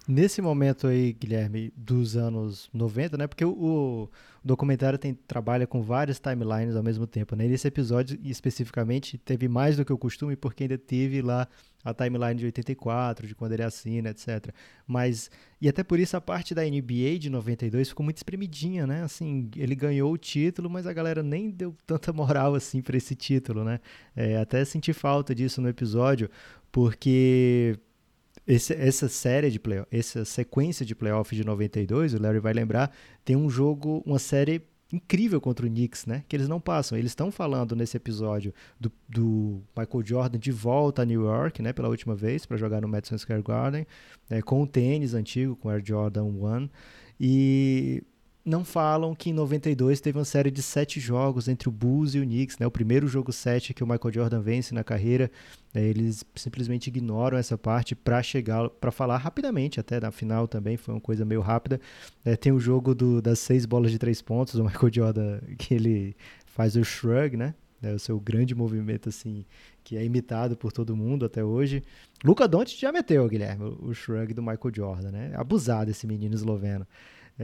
Nesse momento aí, Guilherme, dos anos 90, né? Porque o, o documentário tem, trabalha com várias timelines ao mesmo tempo, né? Nesse episódio, especificamente, teve mais do que o costume, porque ainda teve lá a timeline de 84, de quando ele assina, etc. Mas, e até por isso a parte da NBA de 92 ficou muito espremidinha, né? Assim, ele ganhou o título, mas a galera nem deu tanta moral assim para esse título, né? É, até senti falta disso no episódio, porque esse, essa série de playoff, essa sequência de playoffs de 92, o Larry vai lembrar, tem um jogo, uma série incrível contra o Knicks, né? Que eles não passam. Eles estão falando nesse episódio do, do, Michael Jordan de volta a New York, né? Pela última vez para jogar no Madison Square Garden, né, com o tênis antigo, com o Air Jordan 1. E não falam que em 92 teve uma série de sete jogos entre o Bulls e o Knicks, né? O primeiro jogo sete que o Michael Jordan vence na carreira, né? eles simplesmente ignoram essa parte para chegar, para falar rapidamente, até na final também foi uma coisa meio rápida. É, tem o jogo do, das seis bolas de três pontos, o Michael Jordan que ele faz o shrug, né? É o seu grande movimento assim que é imitado por todo mundo até hoje. Luca Doncic já meteu, Guilherme, o shrug do Michael Jordan, né? Abusado esse menino esloveno.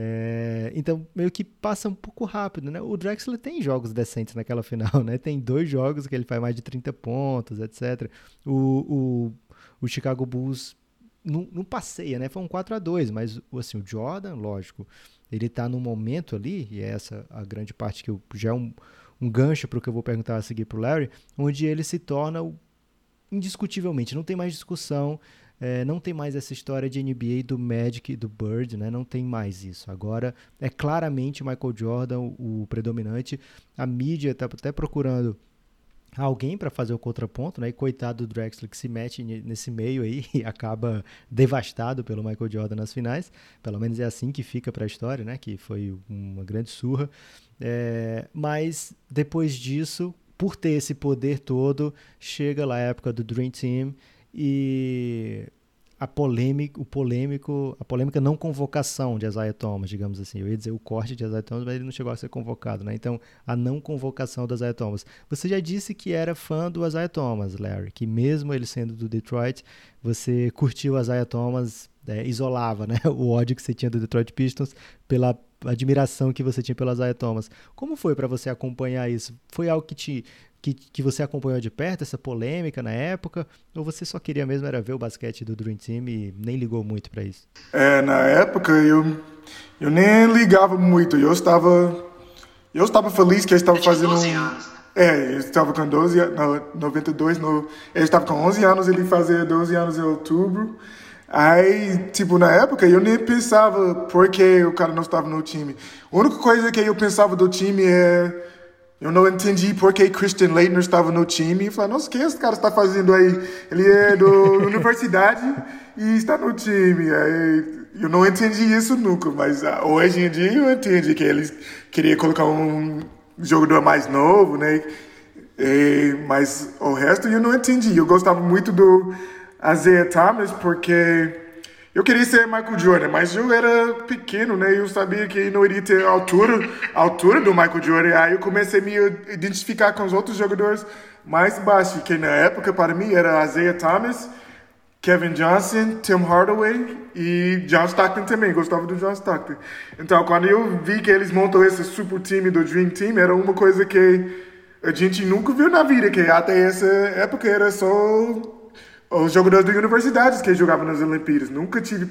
É, então, meio que passa um pouco rápido, né? O Drexler tem jogos decentes naquela final, né? Tem dois jogos que ele faz mais de 30 pontos, etc. O, o, o Chicago Bulls não, não passeia, né? Foi um 4 a 2 mas assim, o Jordan, lógico, ele está no momento ali, e é essa a grande parte que eu, já é um, um gancho para o que eu vou perguntar a seguir para o Larry, onde ele se torna o, indiscutivelmente, não tem mais discussão, é, não tem mais essa história de NBA do Magic do Bird, né? Não tem mais isso. Agora é claramente Michael Jordan o, o predominante. A mídia está até procurando alguém para fazer o contraponto, né? E coitado do Drexler que se mete nesse meio aí e acaba devastado pelo Michael Jordan nas finais. Pelo menos é assim que fica para a história, né? Que foi uma grande surra. É, mas depois disso, por ter esse poder todo, chega lá a época do Dream Team e a polêmica, o polêmico, a polêmica não convocação de Isaiah Thomas, digamos assim. Eu ia dizer o corte de Isaiah Thomas, mas ele não chegou a ser convocado, né? Então, a não convocação do Isaiah Thomas. Você já disse que era fã do Isaiah Thomas, Larry, que mesmo ele sendo do Detroit, você curtiu o Isaiah Thomas, é, isolava, né? O ódio que você tinha do Detroit Pistons pela admiração que você tinha pelo Isaiah Thomas. Como foi para você acompanhar isso? Foi algo que te que, que você acompanhou de perto, essa polêmica na época? Ou você só queria mesmo era ver o basquete do Dream Team e nem ligou muito para isso? É, na época eu, eu nem ligava muito. Eu estava, eu estava feliz que eu estava fazendo. 12 anos, né? É, eu estava com 12 anos, 92, no, eu estava com 11 anos, ele fazia 12 anos em outubro. Aí, tipo, na época eu nem pensava por que o cara não estava no time. A única coisa que eu pensava do time é eu não entendi por que Christian Leitner estava no time. E falei, nossa, o que esse cara está fazendo aí? Ele é da universidade e está no time. Eu não entendi isso nunca, mas uh, hoje em dia eu entendi que eles queriam colocar um jogador mais novo, né? E, mas o resto eu não entendi. Eu gostava muito do Isaiah Thomas porque eu queria ser Michael Jordan, mas eu era pequeno, né? Eu sabia que não iria ter a altura, a altura do Michael Jordan. Aí eu comecei a me identificar com os outros jogadores mais baixos, que na época para mim era Isaiah Thomas, Kevin Johnson, Tim Hardaway e John Stockton também. Gostava do John Stockton. Então, quando eu vi que eles montam esse super time do Dream Team, era uma coisa que a gente nunca viu na vida, que até essa época era só os jogadores de universidades que jogavam nas Olimpíadas. Nunca tive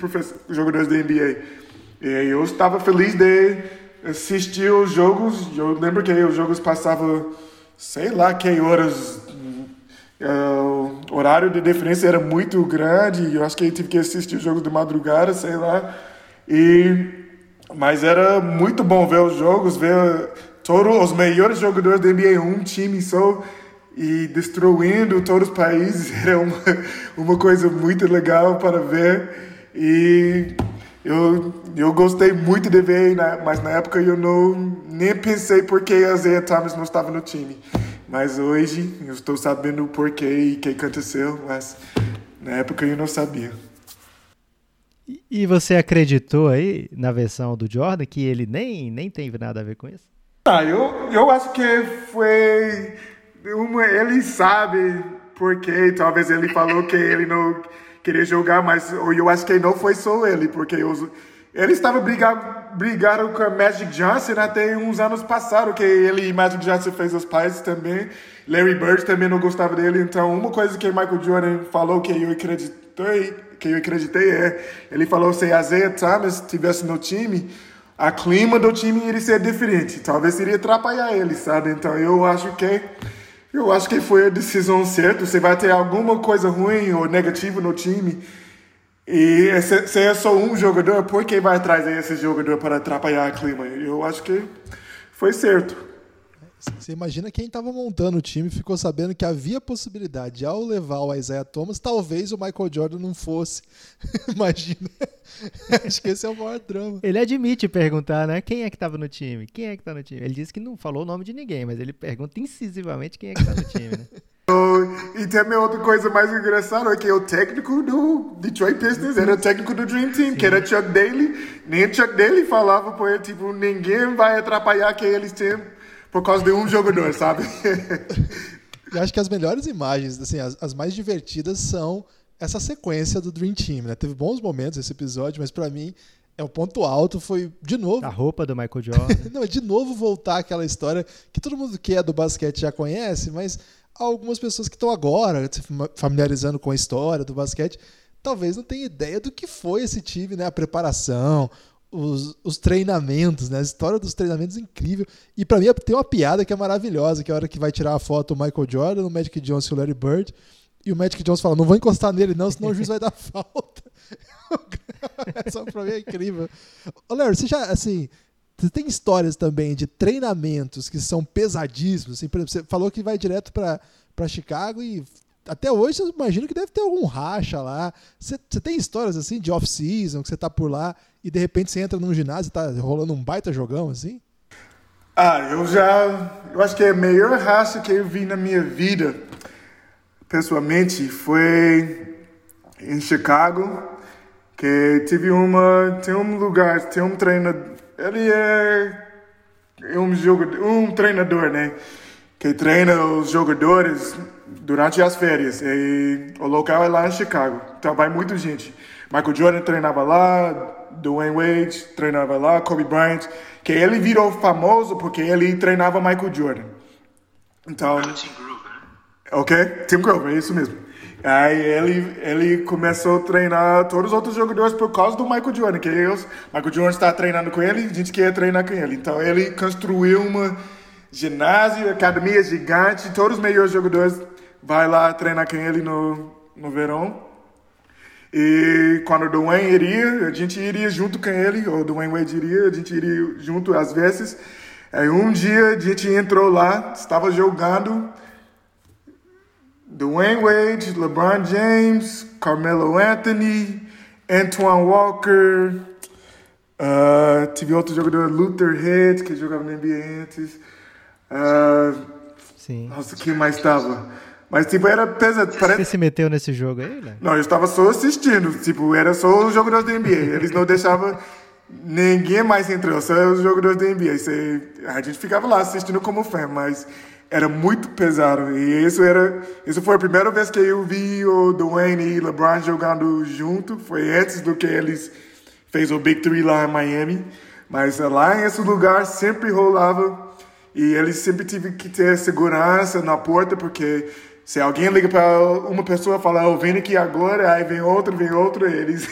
jogadores da NBA. E eu estava feliz de assistir os jogos. Eu lembro que os jogos passavam, sei lá que horas. Uh, o horário de diferença era muito grande. Eu acho que eu tive que assistir os jogos de madrugada, sei lá. E, mas era muito bom ver os jogos, ver todos os melhores jogadores da NBA, um time só e destruindo todos os países. Era uma, uma coisa muito legal para ver. E eu, eu gostei muito de ver, mas na época eu não nem pensei por que a Zaya Thomas não estava no time. Mas hoje eu estou sabendo o porquê e o que aconteceu, mas na época eu não sabia. E você acreditou aí na versão do Jordan que ele nem, nem tem nada a ver com isso? Ah, eu, eu acho que foi uma, ele sabe porque talvez ele falou que ele não queria jogar, mas eu acho que não foi só ele, porque ele estava brigando, brigando com a Magic Johnson até uns anos passados, que ele e Magic Johnson fez os pais também. Larry Bird também não gostava dele, então uma coisa que Michael Jordan falou que eu acreditei, que eu acreditei é, ele falou se Isaiah Thomas tivesse no time, a clima do time iria ser diferente, talvez iria atrapalhar ele, sabe? Então eu acho que eu acho que foi a decisão certa. Você vai ter alguma coisa ruim ou negativa no time. E se é só um jogador, por que vai trazer esse jogador para atrapalhar o clima? Eu acho que foi certo. Você imagina quem estava montando o time ficou sabendo que havia possibilidade, ao levar o Isaiah Thomas, talvez o Michael Jordan não fosse. imagina. Acho que esse é o maior drama. Ele admite perguntar, né? Quem é que estava no time? Quem é que está no time? Ele disse que não falou o nome de ninguém, mas ele pergunta incisivamente quem é que está no time, né? e também outra coisa mais engraçada é que o técnico do Detroit Pistons era o técnico do Dream Team, Sim. que era Chuck Daly. Nem o Chuck Daly falava para ele, tipo, ninguém vai atrapalhar que eles têm por causa de um jogador, sabe? Eu acho que as melhores imagens, assim, as, as, mais divertidas são essa sequência do Dream Team, né? Teve bons momentos esse episódio, mas para mim é o ponto alto foi de novo a roupa do Michael Jordan. Não, de novo voltar aquela história que todo mundo que é do basquete já conhece, mas algumas pessoas que estão agora se familiarizando com a história do basquete, talvez não tenham ideia do que foi esse time, né? A preparação, os, os treinamentos, né? A história dos treinamentos é incrível. E para mim tem uma piada que é maravilhosa, que é a hora que vai tirar a foto o Michael Jordan, o Magic Johnson e o Larry Bird. E o Magic Johnson fala, não vou encostar nele não, senão o juiz vai dar falta. Essa pra mim é incrível. Ô, Larry, você já, assim, você tem histórias também de treinamentos que são pesadíssimos. Assim, por exemplo, você falou que vai direto para Chicago e até hoje eu imagino que deve ter algum racha lá. Você, você tem histórias assim de off-season, que você tá por lá e de repente você entra num ginásio e tá rolando um baita jogão assim? Ah, eu já. Eu acho que é a melhor racha que eu vi na minha vida, pessoalmente, foi em Chicago, que tive uma. Tem um lugar, tem um treinador ele é um jogador, um treinador, né? Que treina os jogadores durante as férias. E o local é lá em Chicago. Então vai muita gente. Michael Jordan treinava lá, Dwayne Wade treinava lá, Kobe Bryant, que ele virou famoso porque ele treinava Michael Jordan. Então, Tim Grover. Ok, Tim Grover, é isso mesmo. Aí ele, ele começou a treinar todos os outros jogadores por causa do Michael Jordan, que eles, Michael Jordan está treinando com ele, a gente quer treinar com ele. Então ele construiu uma ginásio, academia gigante, todos os melhores jogadores vai lá treinar com ele no, no verão. E quando o Dwayne iria, a gente iria junto com ele, ou o Dwayne Wade iria, a gente iria junto às vezes. Aí um dia a gente entrou lá, estava jogando Dwayne Wade, LeBron James, Carmelo Anthony, Antoine Walker. Uh, tive outro jogador, Luther Head, que jogava na NBA antes. Uh, Sim. Nossa, quem mais estava? Mas, tipo, era pesado. Parece... Você se meteu nesse jogo aí, né? Não, eu estava só assistindo. Tipo, era só os jogadores da NBA. Eles não deixavam ninguém mais entrar, só os jogadores da NBA. a gente ficava lá assistindo como fã, mas era muito pesado. E isso era, isso foi a primeira vez que eu vi o Dwayne e LeBron jogando junto. Foi antes do que eles fez o Big Three lá em Miami. Mas lá nesse lugar sempre rolava e eles sempre tiveram que ter segurança na porta porque se alguém liga para uma pessoa e fala, oh, vem aqui agora, aí vem outro, vem outro, eles,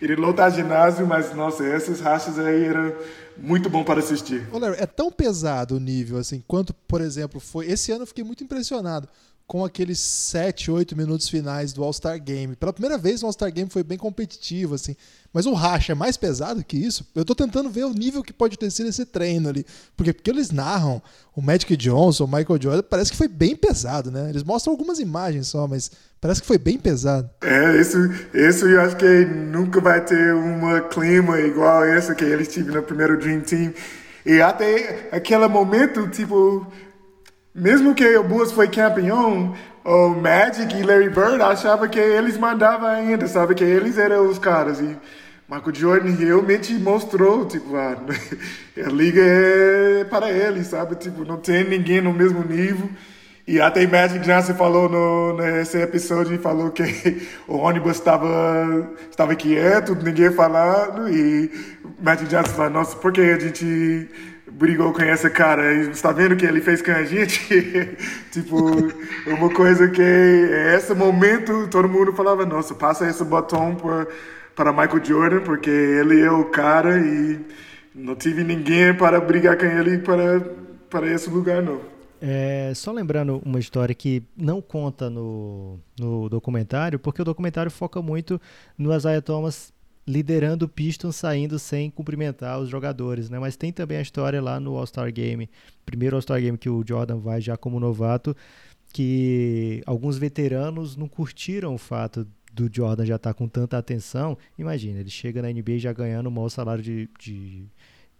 ele lotar ginásio, mas nossa, essas rachas aí eram muito bom para assistir. Larry, é tão pesado o nível, assim, quanto, por exemplo, foi. Esse ano eu fiquei muito impressionado com aqueles 7, 8 minutos finais do All-Star Game. Pela primeira vez o All-Star Game foi bem competitivo, assim. Mas o racha é mais pesado que isso? Eu tô tentando ver o nível que pode ter sido esse treino ali. Porque, porque eles narram o Magic Johnson, o Michael Jordan, parece que foi bem pesado, né? Eles mostram algumas imagens só, mas parece que foi bem pesado. É, isso, isso eu acho que nunca vai ter uma clima igual essa que eles tiveram no primeiro Dream Team. E até aquele momento, tipo, mesmo que o Bulls foi campeão, o Magic e Larry Bird achavam que eles mandavam ainda, sabe? Que eles eram os caras. E Michael Jordan realmente mostrou, tipo, a, a liga é para eles, sabe? Tipo, não tem ninguém no mesmo nível. E até Magic Johnson falou no, nesse episódio, falou que o ônibus estava estava quieto, ninguém falando. E Magic Johnson falou, nossa, por que a gente brigou com esse cara está vendo que ele fez com a gente? tipo, uma coisa que esse momento todo mundo falava, nossa, passa esse botão para, para Michael Jordan, porque ele é o cara e não tive ninguém para brigar com ele para, para esse lugar, não. É, só lembrando uma história que não conta no, no documentário, porque o documentário foca muito no Isaiah Thomas liderando o Pistons saindo sem cumprimentar os jogadores, né? Mas tem também a história lá no All-Star Game, primeiro All-Star Game que o Jordan vai já como novato, que alguns veteranos não curtiram o fato do Jordan já estar tá com tanta atenção. Imagina, ele chega na NBA já ganhando o maior salário de, de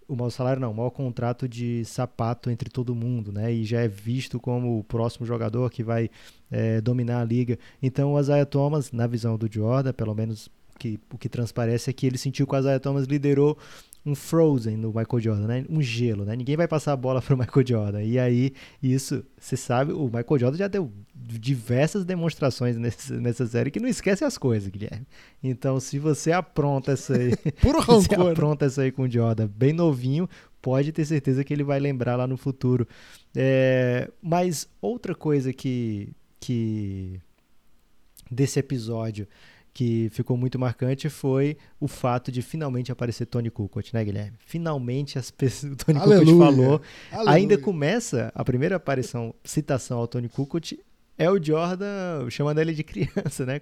o maior salário não, o maior contrato de sapato entre todo mundo, né? E já é visto como o próximo jogador que vai é, dominar a liga. Então o Isaiah Thomas, na visão do Jordan, pelo menos que o que transparece é que ele sentiu que o Isaiah Thomas liderou um frozen no Michael Jordan, né? Um gelo, né? Ninguém vai passar a bola pro Michael Jordan. E aí, isso, você sabe, o Michael Jordan já deu diversas demonstrações nesse, nessa série que não esquece as coisas, Guilherme. Então, se você apronta essa aí, Puro você rancor. apronta essa aí com o Jordan bem novinho, pode ter certeza que ele vai lembrar lá no futuro. É, mas outra coisa que, que desse episódio que ficou muito marcante foi o fato de finalmente aparecer Tony Kukoc, né, Guilherme? Finalmente as pessoas, o Tony Kukoc Aleluia. falou. Aleluia. Ainda começa a primeira aparição, citação ao Tony Kukoc é o Jordan chamando ele de criança, né?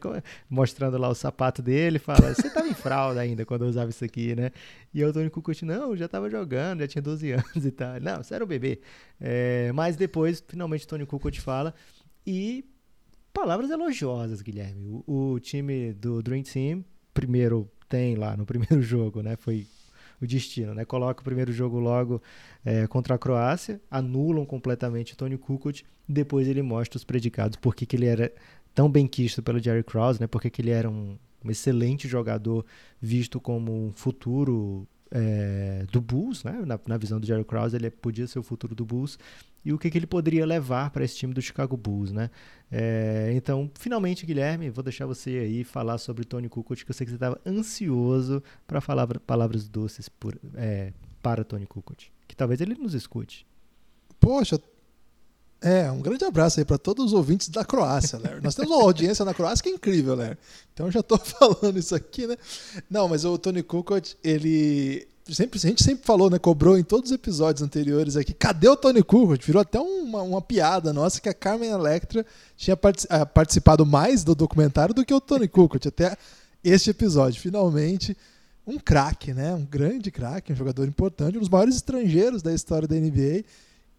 Mostrando lá o sapato dele, fala, você tava em fralda ainda quando eu usava isso aqui, né? E o Tony Kukoc, não, eu já tava jogando, já tinha 12 anos e tal. Não, você era um bebê. É, mas depois, finalmente, o Tony Kukoc fala e palavras elogiosas, Guilherme. O, o time do Dream Team, primeiro tem lá no primeiro jogo, né? Foi o destino, né? Coloca o primeiro jogo logo é, contra a Croácia, anulam completamente Tony Kukoc, depois ele mostra os predicados, por que que ele era tão bem quisto pelo Jerry Krause, né? Porque que ele era um, um excelente jogador, visto como um futuro é, do Bulls, né? Na, na visão do Jerry Krause, ele podia ser o futuro do Bulls e o que, que ele poderia levar para esse time do Chicago Bulls, né? É, então, finalmente, Guilherme, vou deixar você aí falar sobre Tony Kukoc, que eu sei que você estava ansioso para falar palavras doces por, é, para Tony Kukoc, que talvez ele nos escute. Poxa, é, um grande abraço aí para todos os ouvintes da Croácia, Larry. Nós temos uma audiência na Croácia que é incrível, Larry. Então já tô falando isso aqui, né? Não, mas o Tony Kukoc, ele sempre, a gente sempre falou, né? Cobrou em todos os episódios anteriores aqui. Cadê o Tony Kukoc? Virou até uma, uma piada nossa que a Carmen Electra tinha ah, participado mais do documentário do que o Tony Kukoc até este episódio. Finalmente, um craque, né? Um grande craque, um jogador importante, um dos maiores estrangeiros da história da NBA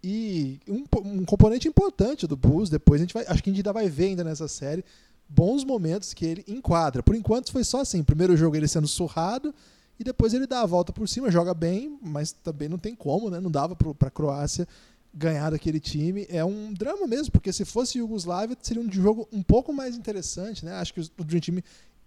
e um, um componente importante do Bulls. Depois a gente vai, acho que a gente ainda vai ver ainda nessa série bons momentos que ele enquadra. Por enquanto foi só assim, primeiro jogo ele sendo surrado e depois ele dá a volta por cima, joga bem, mas também não tem como, né? Não dava para a Croácia ganhar daquele time. É um drama mesmo, porque se fosse Yugoslávia seria um jogo um pouco mais interessante, né? Acho que o Dream Team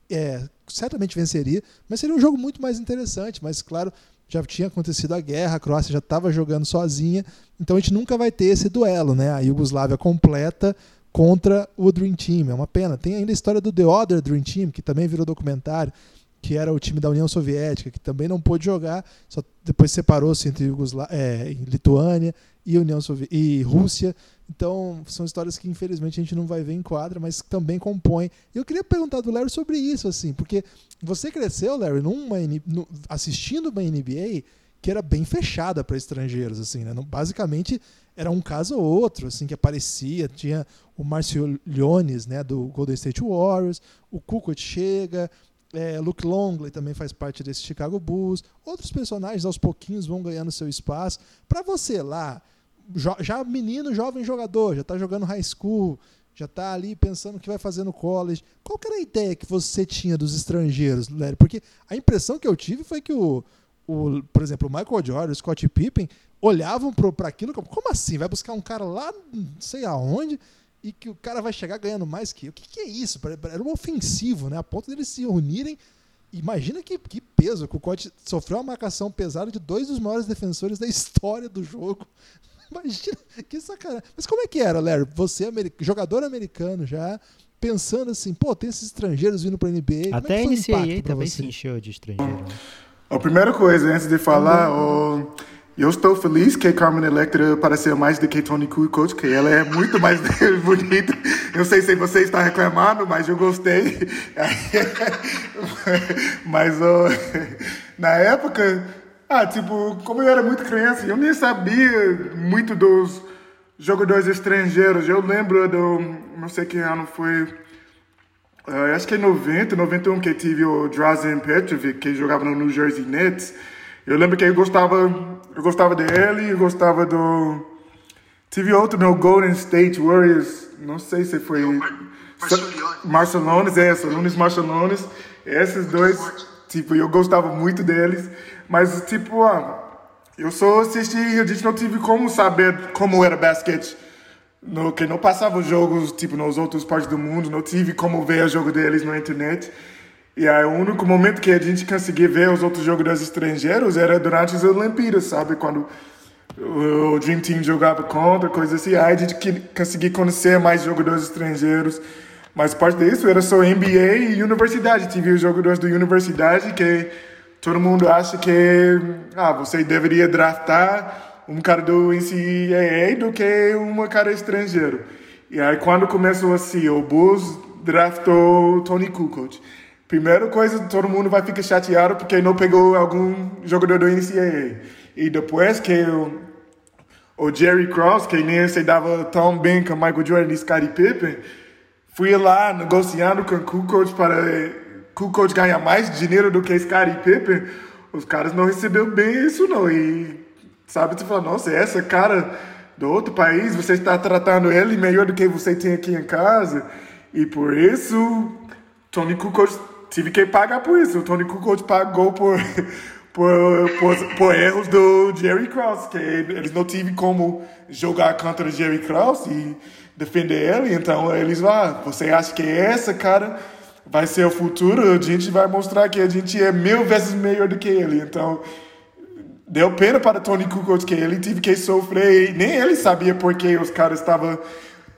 é, certamente venceria, mas seria um jogo muito mais interessante. Mas, claro, já tinha acontecido a guerra, a Croácia já estava jogando sozinha, então a gente nunca vai ter esse duelo, né? A Iugoslávia completa contra o Dream Team. É uma pena. Tem ainda a história do The Other Dream Team, que também virou documentário, que era o time da União Soviética, que também não pôde jogar, só depois separou-se entre Iugosla é, Lituânia e União Sovi e Rússia. Então, são histórias que infelizmente a gente não vai ver em quadra, mas também compõem. Eu queria perguntar do Larry sobre isso, assim, porque você cresceu, Larry, numa, no- assistindo uma NBA que era bem fechada para estrangeiros, assim, né? Basicamente era um caso ou outro, assim, que aparecia. Tinha o Marcio Liones, né, do Golden State Warriors, o Kukoc chega, é, Luke Longley também faz parte desse Chicago Bulls. Outros personagens aos pouquinhos vão ganhando seu espaço. Para você lá, jo- já menino, jovem jogador, já tá jogando high school, já tá ali pensando o que vai fazer no college. Qual que era a ideia que você tinha dos estrangeiros, Lério? Porque a impressão que eu tive foi que o, o por exemplo, o Michael Jordan, o Scott Pippen olhavam para aquilo como, como assim? Vai buscar um cara lá, não sei aonde, e que o cara vai chegar ganhando mais que eu. O que, que é isso? Era um ofensivo, né? A ponto deles se unirem. Imagina que, que peso. que O Kukoc sofreu uma marcação pesada de dois dos maiores defensores da história do jogo. Imagina, que sacanagem. Mas como é que era, Larry? Você, jogador americano já, pensando assim, pô, tem esses estrangeiros vindo pra NBA. como é Até que a foi o NCAA também você? se encheu de estrangeiro. né? A primeira coisa, antes de falar, oh, eu estou feliz que Carmen Electra parecia mais do que Tony Kukoc, que ela é muito mais bonita. Eu sei se você está reclamando, mas eu gostei. mas oh, na época, ah, tipo, como eu era muito criança, eu nem sabia muito dos jogadores estrangeiros. Eu lembro do, não sei que ano foi, Uh, acho que é 90, 91 que tive o Drazen Petrovic, que jogava no New Jersey Nets. Eu lembro que eu gostava, eu gostava dele, eu gostava do... Tive outro no Golden State Warriors, não sei se foi... Marcelones. Marcelones, é, Salones Marcelones. Esses dois, tipo, eu gostava muito deles. Mas, tipo, ah, eu só assisti, a gente não tive como saber como era basquete no, que não passava os jogos tipo nos outros partes do mundo, não tive como ver o jogo deles na internet. E aí, o único momento que a gente conseguia ver os outros jogadores estrangeiros era durante as Olimpíadas, sabe? Quando o Dream Team jogava contra, coisa assim. Aí a gente conseguia conhecer mais jogadores estrangeiros. Mas parte disso era só NBA e universidade. Tive os jogadores da universidade que todo mundo acha que ah, você deveria draftar um cara do NCAA do que um cara estrangeiro. E aí quando começou assim, o Bulls draftou Tony Kukoc. Primeira coisa, todo mundo vai ficar chateado porque não pegou algum jogador do NCAA. E depois que o, o Jerry Cross, que nem se dava tão bem com Michael Jordan e Scottie Pippen, fui lá negociando com o Kukoc para Kukoc ganhar mais dinheiro do que Scottie Pippen. Os caras não receberam bem isso não. E sabe, tu fala, nossa, essa cara do outro país, você está tratando ele melhor do que você tem aqui em casa. E por isso, Tony Kukoc tive que pagar por isso. O Tony Kukoc pagou por, por, por, por, erros do Jerry Krause, que eles não tiveram como jogar contra o Jerry Krause e defender ele. Então eles vão, ah, você acha que essa cara vai ser o futuro? A gente vai mostrar que a gente é mil vezes melhor do que ele. Então deu pena para Tony Kukoc que ele teve que sofrer. Nem ele sabia porque os caras estavam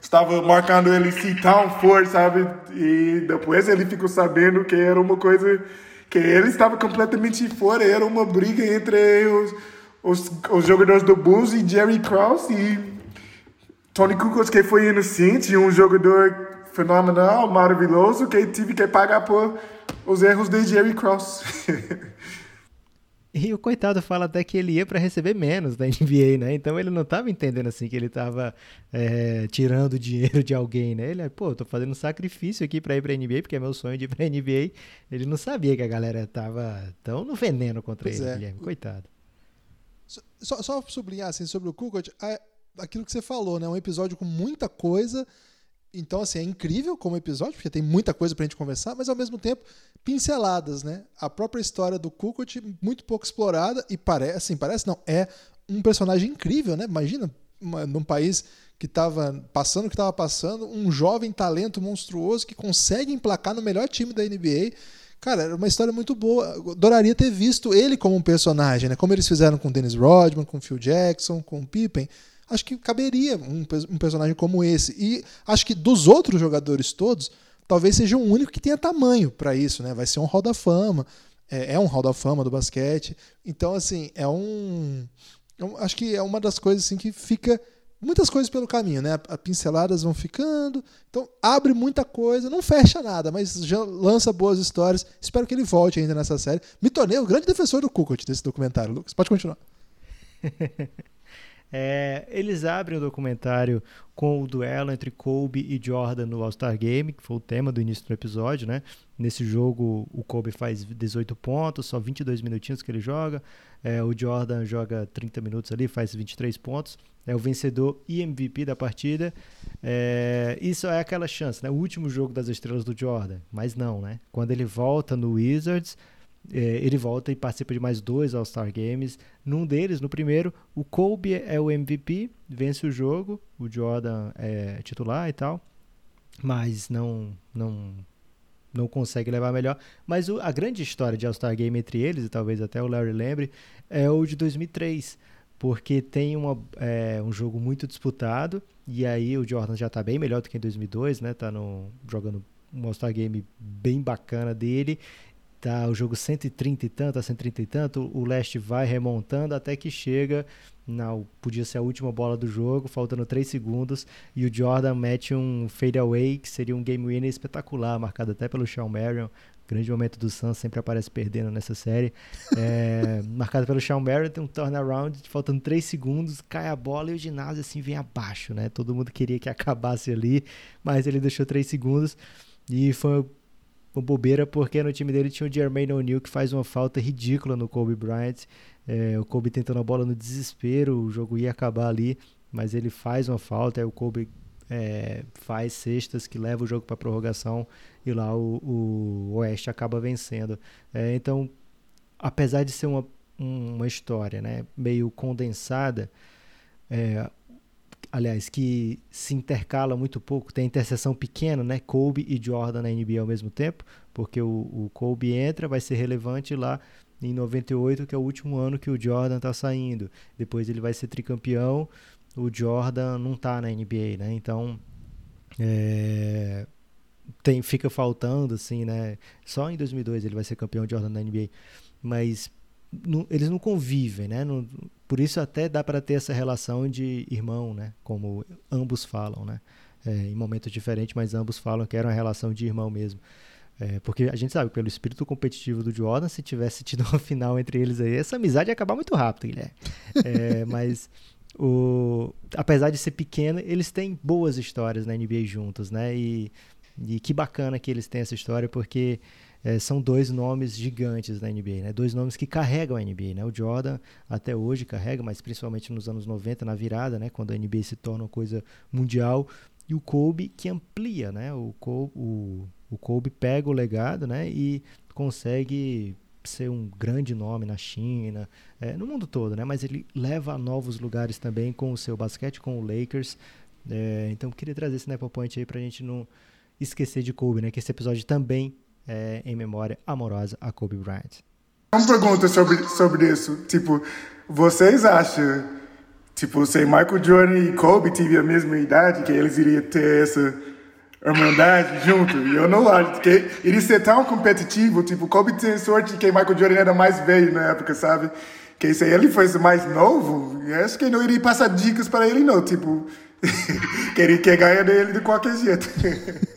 estava marcando ele assim tão forte, sabe? E depois ele ficou sabendo que era uma coisa que ele estava completamente fora, era uma briga entre os, os, os jogadores do Bulls e Jerry Krause e Tony Kukoc que foi inocente, um jogador fenomenal, maravilhoso, que tive que pagar por os erros de Jerry Krause. E o coitado fala até que ele ia para receber menos da NBA, né? Então ele não estava entendendo assim que ele estava é, tirando dinheiro de alguém, né? Ele, pô, tô fazendo um sacrifício aqui para ir para NBA porque é meu sonho de ir para NBA. Ele não sabia que a galera tava tão no veneno contra pois ele, é. Guilherme. Coitado. Só, só sublinhar assim sobre o Kukoc, aquilo que você falou, né? Um episódio com muita coisa então, assim, é incrível como episódio, porque tem muita coisa pra gente conversar, mas ao mesmo tempo, pinceladas, né? A própria história do Kukut, muito pouco explorada, e parece, assim, parece não, é um personagem incrível, né? Imagina, uma, num país que estava passando o que estava passando, um jovem talento monstruoso que consegue emplacar no melhor time da NBA. Cara, era uma história muito boa. Adoraria ter visto ele como um personagem, né? Como eles fizeram com Dennis Rodman, com Phil Jackson, com Pippen acho que caberia um, um personagem como esse. E acho que dos outros jogadores todos, talvez seja o único que tenha tamanho para isso, né? Vai ser um Hall da Fama, é, é, um Hall da Fama do basquete. Então, assim, é um. É acho que é uma das coisas assim que fica muitas coisas pelo caminho, né? As pinceladas vão ficando, então abre muita coisa, não fecha nada, mas já lança boas histórias. Espero que ele volte ainda nessa série. Me tornei o grande defensor do Kukoc desse documentário, Lucas. Pode continuar. É, eles abrem o documentário com o duelo entre Kobe e Jordan no All-Star Game, que foi o tema do início do episódio, né? Nesse jogo, o Kobe faz 18 pontos, só 22 minutinhos que ele joga. É, o Jordan joga 30 minutos ali, faz 23 pontos. É o vencedor e MVP da partida. É, isso é aquela chance, né? O último jogo das estrelas do Jordan. Mas não, né? Quando ele volta no Wizards, é, ele volta e participa de mais dois All-Star Games. Num deles, no primeiro, o Kobe é o MVP, vence o jogo, o Jordan é titular e tal, mas não não não consegue levar melhor. Mas o, a grande história de All-Star Game entre eles, e talvez até o Larry lembre, é o de 2003, porque tem uma, é, um jogo muito disputado, e aí o Jordan já está bem melhor do que em 2002, né? Tá no, jogando um All-Star Game bem bacana dele, tá o jogo 130 e tanto, a 130 e tanto, o leste vai remontando até que chega, não, podia ser a última bola do jogo, faltando 3 segundos, e o Jordan mete um fadeaway, que seria um game winner espetacular, marcado até pelo Sean Marion, grande momento do Suns, sempre aparece perdendo nessa série, é, marcado pelo Sean Marion, tem um turnaround, faltando 3 segundos, cai a bola e o ginásio assim vem abaixo, né, todo mundo queria que acabasse ali, mas ele deixou 3 segundos, e foi uma bobeira, porque no time dele tinha o Jermaine O'Neal que faz uma falta ridícula no Kobe Bryant. É, o Kobe tentando a bola no desespero, o jogo ia acabar ali, mas ele faz uma falta, aí o Kobe é, faz cestas que leva o jogo para prorrogação e lá o, o Oeste acaba vencendo. É, então, apesar de ser uma, uma história né, meio condensada, é, aliás, que se intercala muito pouco, tem interseção pequena, né? Kobe e Jordan na NBA ao mesmo tempo, Porque o, o Kobe entra, vai ser relevante lá em 98, que é o último ano que o Jordan está saindo. Depois ele vai ser tricampeão, o Jordan não está na NBA, né? Então, é, tem, fica faltando, assim, né? Só em 2002 ele vai ser campeão Jordan da NBA. Mas não, eles não convivem, né? Não, por isso até dá para ter essa relação de irmão, né? Como ambos falam, né? É, em momentos diferentes, mas ambos falam que era uma relação de irmão mesmo. É, porque a gente sabe, pelo espírito competitivo do Jordan, se tivesse tido uma final entre eles aí, essa amizade ia acabar muito rápido, Guilherme. É, mas o, apesar de ser pequeno, eles têm boas histórias na NBA juntos, né? E, e que bacana que eles têm essa história, porque é, são dois nomes gigantes da NBA, né? Dois nomes que carregam a NBA, né? O Jordan até hoje carrega, mas principalmente nos anos 90, na virada, né? Quando a NBA se torna uma coisa mundial. E o Kobe que amplia, né? O Kobe, o, o Kobe pega o legado, né? E consegue ser um grande nome na China, é, no mundo todo, né? Mas ele leva a novos lugares também com o seu basquete, com o Lakers. É, então queria trazer esse Apple Point aí pra gente não esquecer de Kobe, né? Que esse episódio também é, em memória amorosa a Kobe Bryant. Uma pergunta sobre, sobre isso. Tipo, vocês acham, tipo, se Michael Jordan e Kobe tivessem a mesma idade, que eles iriam ter essa irmandade junto? Eu não acho que iria ser tão competitivo. Tipo, Kobe tem sorte que Michael Jordan era mais velho na época, sabe? Que se ele fosse mais novo, acho que não iria passar dicas para ele, não. Tipo, Queria que ganha dele de qualquer jeito.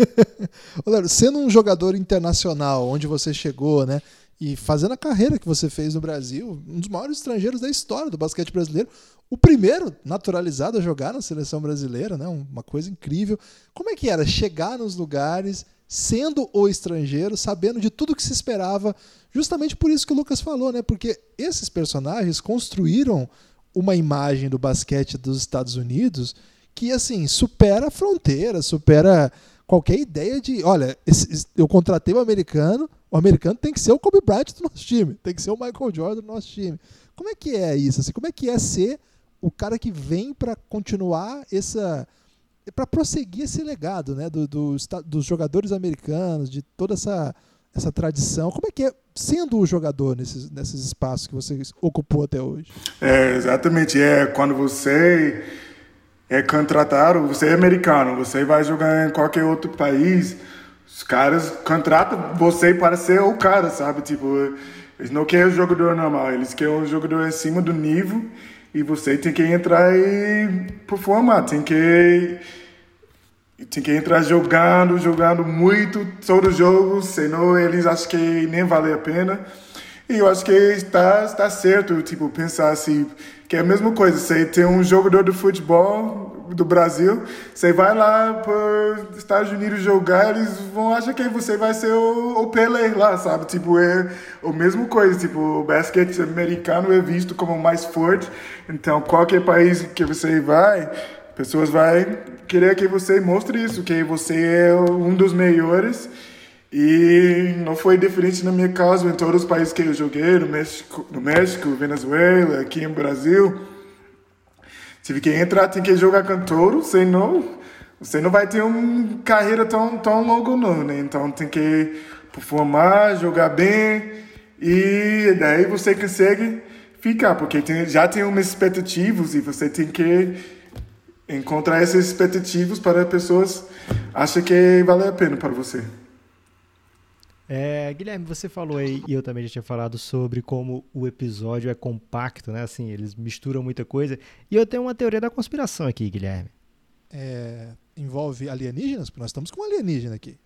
Olha, sendo um jogador internacional, onde você chegou, né? E fazendo a carreira que você fez no Brasil, um dos maiores estrangeiros da história do basquete brasileiro, o primeiro naturalizado a jogar na seleção brasileira, né? Uma coisa incrível. Como é que era chegar nos lugares, sendo o estrangeiro, sabendo de tudo que se esperava, justamente por isso que o Lucas falou, né? Porque esses personagens construíram uma imagem do basquete dos Estados Unidos que assim supera a fronteira, supera qualquer ideia de, olha, esse, eu contratei o um americano, o americano tem que ser o Kobe Bryant do nosso time, tem que ser o Michael Jordan do nosso time. Como é que é isso? Assim, como é que é ser o cara que vem para continuar essa para prosseguir esse legado, né, do, do, dos jogadores americanos, de toda essa essa tradição. Como é que é sendo o jogador nesses, nesses espaços que você ocupou até hoje? É, exatamente. É quando você é contratado, você é americano, você vai jogar em qualquer outro país, os caras contratam você para ser o cara, sabe? Tipo, eles não querem um jogador normal, eles querem um jogador acima do nível e você tem que entrar e performar, tem que tem que entrar jogando, jogando muito todo jogo, senão eles acham que nem vale a pena. E eu acho que está está certo, tipo, pensar assim, que é a mesma coisa, você tem um jogador de futebol do Brasil, você vai lá para os Estados Unidos jogar, eles vão achar que você vai ser o, o Pelé lá, sabe? Tipo, é a mesma coisa, tipo, o basquete americano é visto como mais forte, então qualquer país que você vai, pessoas vão querer que você mostre isso, que você é um dos melhores, e não foi diferente na minha casa, em todos os países que eu joguei, no México, no México Venezuela, aqui no Brasil. Tive que entrar, tem que jogar cantor, senão você não vai ter uma carreira tão, tão longa não, né? Então tem que performar, jogar bem e daí você consegue ficar, porque tem, já tem umas expectativas e você tem que encontrar essas expectativas para pessoas acham que vale a pena para você. É, Guilherme, você falou aí, e eu também já tinha falado sobre como o episódio é compacto, né? Assim, eles misturam muita coisa. E eu tenho uma teoria da conspiração aqui, Guilherme. É, envolve alienígenas? Porque nós estamos com um alienígena aqui.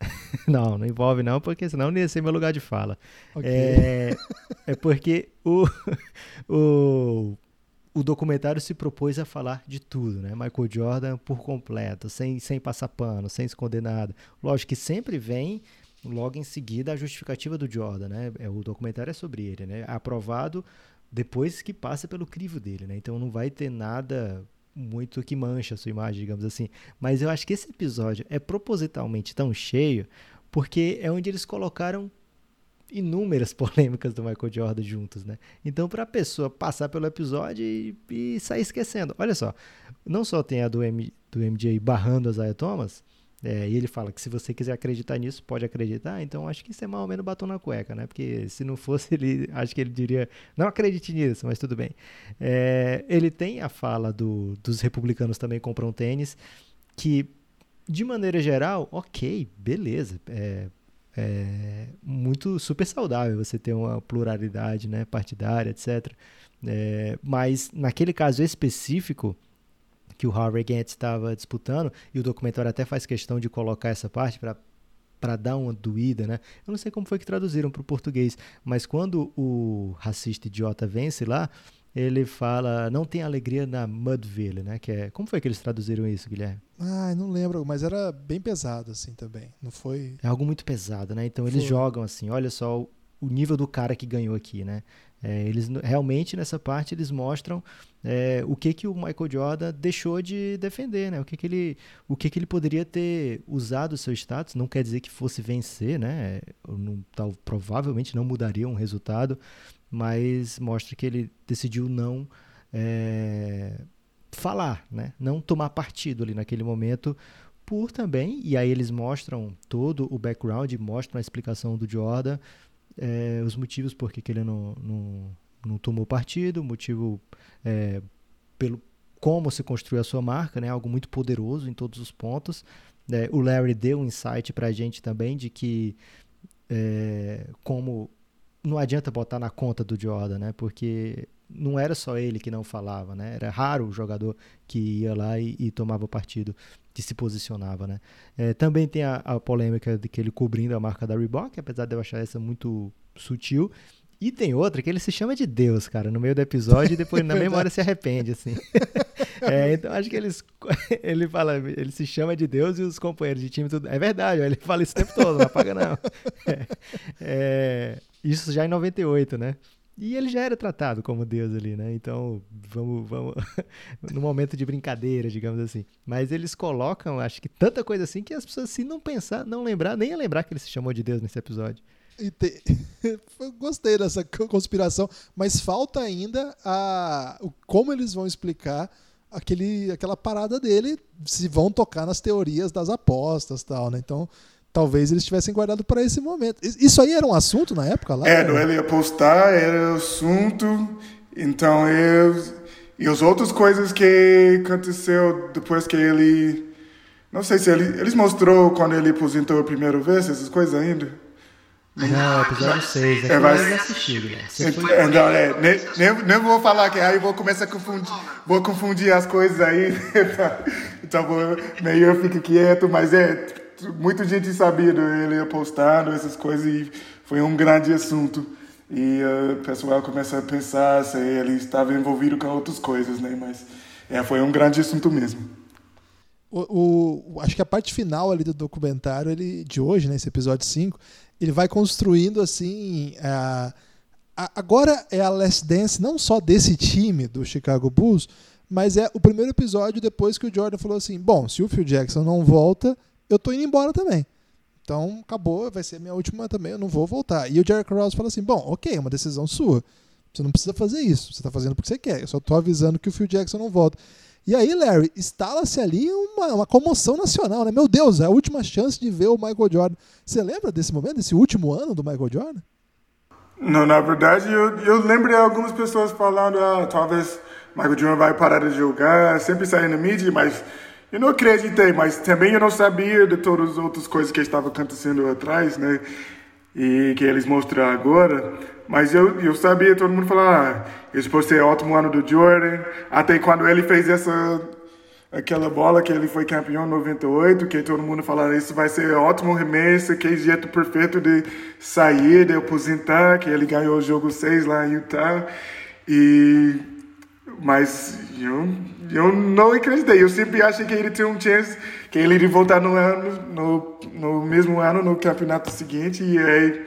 não, não envolve não, porque senão não ia ser meu lugar de fala. Okay. É, é porque o, o, o documentário se propôs a falar de tudo, né? Michael Jordan por completo, sem, sem passar pano, sem esconder nada. Lógico que sempre vem logo em seguida a justificativa do Jordan, né? É, o documentário é sobre ele, né? Aprovado depois que passa pelo crivo dele, né? Então não vai ter nada muito que mancha a sua imagem, digamos assim. Mas eu acho que esse episódio é propositalmente tão cheio porque é onde eles colocaram inúmeras polêmicas do Michael Jordan juntos, né? Então, para a pessoa passar pelo episódio e, e, sair esquecendo. Olha só, não só tem a do, M, do MJ barrando a Zaya Thomas, É, e ele fala que se você quiser acreditar nisso, pode acreditar. Então acho que isso é mais ou menos batom na cueca, né? Porque se não fosse ele, acho que ele diria, não acredite nisso, mas tudo bem. É, ele tem a fala do, dos republicanos também compram tênis, que de maneira geral, ok, beleza. É, é muito super saudável você ter uma pluralidade né, partidária, etc. É, mas naquele caso específico que o Harvey Gantt estava disputando, e o documentário até faz questão de colocar essa parte para para dar uma doída, né? Eu não sei como foi que traduziram para o português, mas quando o racista idiota vence lá, ele fala não tem alegria na Mudville, né? Que é como foi que eles traduziram isso, Guilherme? Ah, não lembro, mas era bem pesado assim também. Não foi? É algo muito pesado, né? Então eles foi. jogam assim, olha só o nível do cara que ganhou aqui, né? É, eles realmente nessa parte eles mostram é, o que que o Michael Jordan deixou de defender, né? O que que ele, o que que ele poderia ter usado o seu status? Não quer dizer que fosse vencer, né? Não, tal, provavelmente não mudaria um resultado, mas mostra que ele decidiu não é, falar, né? Não tomar partido ali naquele momento por também, e aí eles mostram todo o background, mostram a explicação do Jordan é, os motivos por que ele não, não, não tomou partido, motivo é, pelo como se construiu a sua marca, né? Algo muito poderoso em todos os pontos. É, o Larry deu um insight para a gente também de que como não adianta botar na conta do Jordan, né? Porque não era só ele que não falava, né? Era raro o jogador que ia lá e, e tomava partido, que se posicionava, né? É, também tem a, a, polêmica de que ele cobrindo a marca da Reebok, apesar de eu achar essa muito sutil. E tem outra que ele se chama de Deus, cara, no meio do episódio e depois na memória se arrepende, assim. é, então acho que eles, ele fala, ele se chama de Deus e os companheiros de time tudo. É verdade, ele fala isso o tempo todo, não apaga não. É, é, isso já em 98, né? E ele já era tratado como Deus ali, né? Então, vamos, vamos no momento de brincadeira, digamos assim. Mas eles colocam, acho que tanta coisa assim que as pessoas se não pensar, não lembrar, nem lembrar que ele se chamou de Deus nesse episódio. Te... Gostei dessa conspiração, mas falta ainda a como eles vão explicar aquele, aquela parada dele, se vão tocar nas teorias das apostas, tal, né? Então, talvez eles tivessem guardado para esse momento. Isso aí era um assunto na época lá? É, ele ia postar, era assunto. Então eu e as outras coisas que aconteceu depois que ele não sei se ele eles mostrou quando ele aposentou a primeira vez essas coisas ainda. Não, episódio 6. É, mas... assistir, né? Foi... É, não, é, nem, nem, nem, vou falar que aí vou começar a confundir, vou confundir as coisas aí. então vou, meio eu fico quieto, mas é muita gente sabia dele postando essas coisas e foi um grande assunto. E uh, o pessoal começa a pensar se ele estava envolvido com outras coisas, né? Mas é, foi um grande assunto mesmo. O, o, acho que a parte final ali do documentário ele, de hoje, né, episódio 5, ele vai construindo assim. A, a, agora é a Last Dance não só desse time do Chicago Bulls, mas é o primeiro episódio depois que o Jordan falou assim: bom, se o Phil Jackson não volta, eu tô indo embora também. Então, acabou, vai ser minha última também, eu não vou voltar. E o Jerry Krause fala assim: bom, ok, é uma decisão sua. Você não precisa fazer isso. Você está fazendo porque você quer. Eu só tô avisando que o Phil Jackson não volta. E aí, Larry, instala-se ali uma, uma comoção nacional, né? Meu Deus, é a última chance de ver o Michael Jordan. Você lembra desse momento, desse último ano do Michael Jordan? Não, na verdade, eu, eu lembro de algumas pessoas falando, ah, talvez Michael Jordan vai parar de jogar, sempre saindo na mídia, mas eu não acreditei, mas também eu não sabia de todas as outras coisas que estavam acontecendo atrás, né? E que eles mostram agora. Mas eu, eu sabia, todo mundo falava, ah, esse pode ser ótimo ano do Jordan. Até quando ele fez essa aquela bola que ele foi campeão em 98, que todo mundo falava, isso vai ser ótimo remessa, que jeito perfeito de sair, de aposentar, que ele ganhou o jogo 6 lá em Utah. E mas eu, eu não acreditei. Eu sempre achei que ele tinha um chance, que ele iria voltar no, ano, no, no mesmo ano, no campeonato seguinte, e aí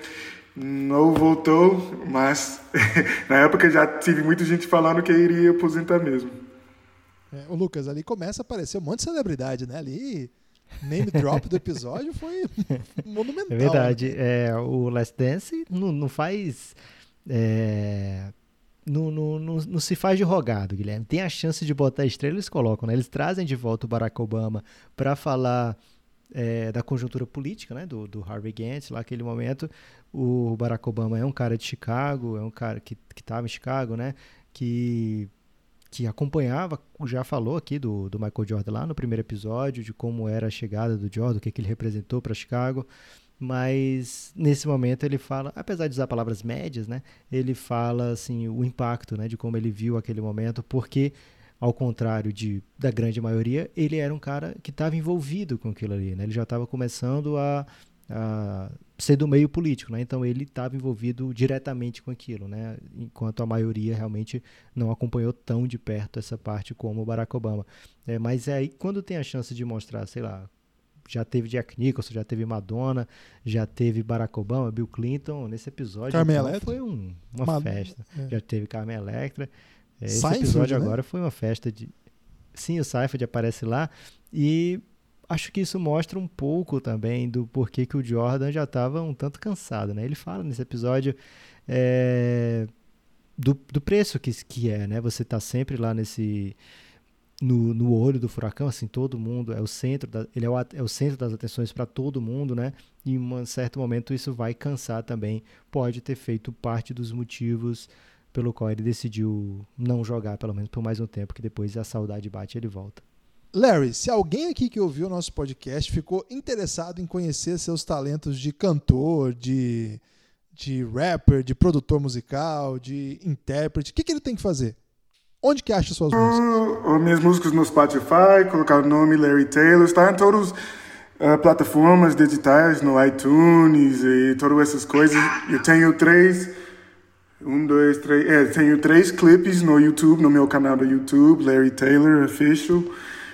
não voltou, mas na época já tive muita gente falando que iria aposentar mesmo. É, o Lucas, ali começa a aparecer um monte de celebridade, né? Ali, name drop do episódio foi monumental. É verdade. Né? É, o Last Dance não, não faz... É não, não, não, não, se faz de rogado, Guilherme. Tem a chance de botar estrela, eles colocam, né? Eles trazem de volta o Barack Obama para falar é, da conjuntura política, né, do, do Harvey Gantt, lá naquele momento, o Barack Obama é um cara de Chicago, é um cara que estava em Chicago, né, que, que acompanhava, já falou aqui do, do Michael Jordan lá no primeiro episódio, de como era a chegada do Jordan, o que, que ele representou para Chicago, mas nesse momento ele fala, apesar de usar palavras médias, né, ele fala assim o impacto, né, de como ele viu aquele momento, porque ao contrário de, da grande maioria, ele era um cara que estava envolvido com aquilo ali. Né? Ele já estava começando a, a, ser do meio político, né? então ele estava envolvido diretamente com aquilo, né? enquanto a maioria realmente não acompanhou tão de perto essa parte como o Barack Obama. É, mas é aí quando tem a chance de mostrar, sei lá, já teve Jack Nicholson, já teve Madonna, já teve Barack Obama, Bill Clinton. Nesse episódio então, foi um, uma festa. É. Já teve Carmen Electra. É, esse Seinfeld, episódio né? agora foi uma festa de. Sim, o Seinfeld aparece lá. E acho que isso mostra um pouco também do porquê que o Jordan já estava um tanto cansado, né? Ele fala nesse episódio é, do, do preço que, que é, né? Você tá sempre lá nesse no, no olho do furacão, assim, todo mundo é o centro, da, ele é o, é o centro das atenções para todo mundo, né? E em um certo momento isso vai cansar também, pode ter feito parte dos motivos pelo qual ele decidiu não jogar, pelo menos por mais um tempo, que depois a saudade bate e ele volta. Larry, se alguém aqui que ouviu o nosso podcast ficou interessado em conhecer seus talentos de cantor, de, de rapper, de produtor musical, de intérprete, o que, que ele tem que fazer? Onde que acha suas músicas? Uh, minhas músicas no Spotify, colocar o nome Larry Taylor, está em todas as uh, plataformas digitais, no iTunes e todas essas coisas. Eu tenho três um, dois, três. É, tenho três clipes no YouTube, no meu canal do YouTube, Larry Taylor Official.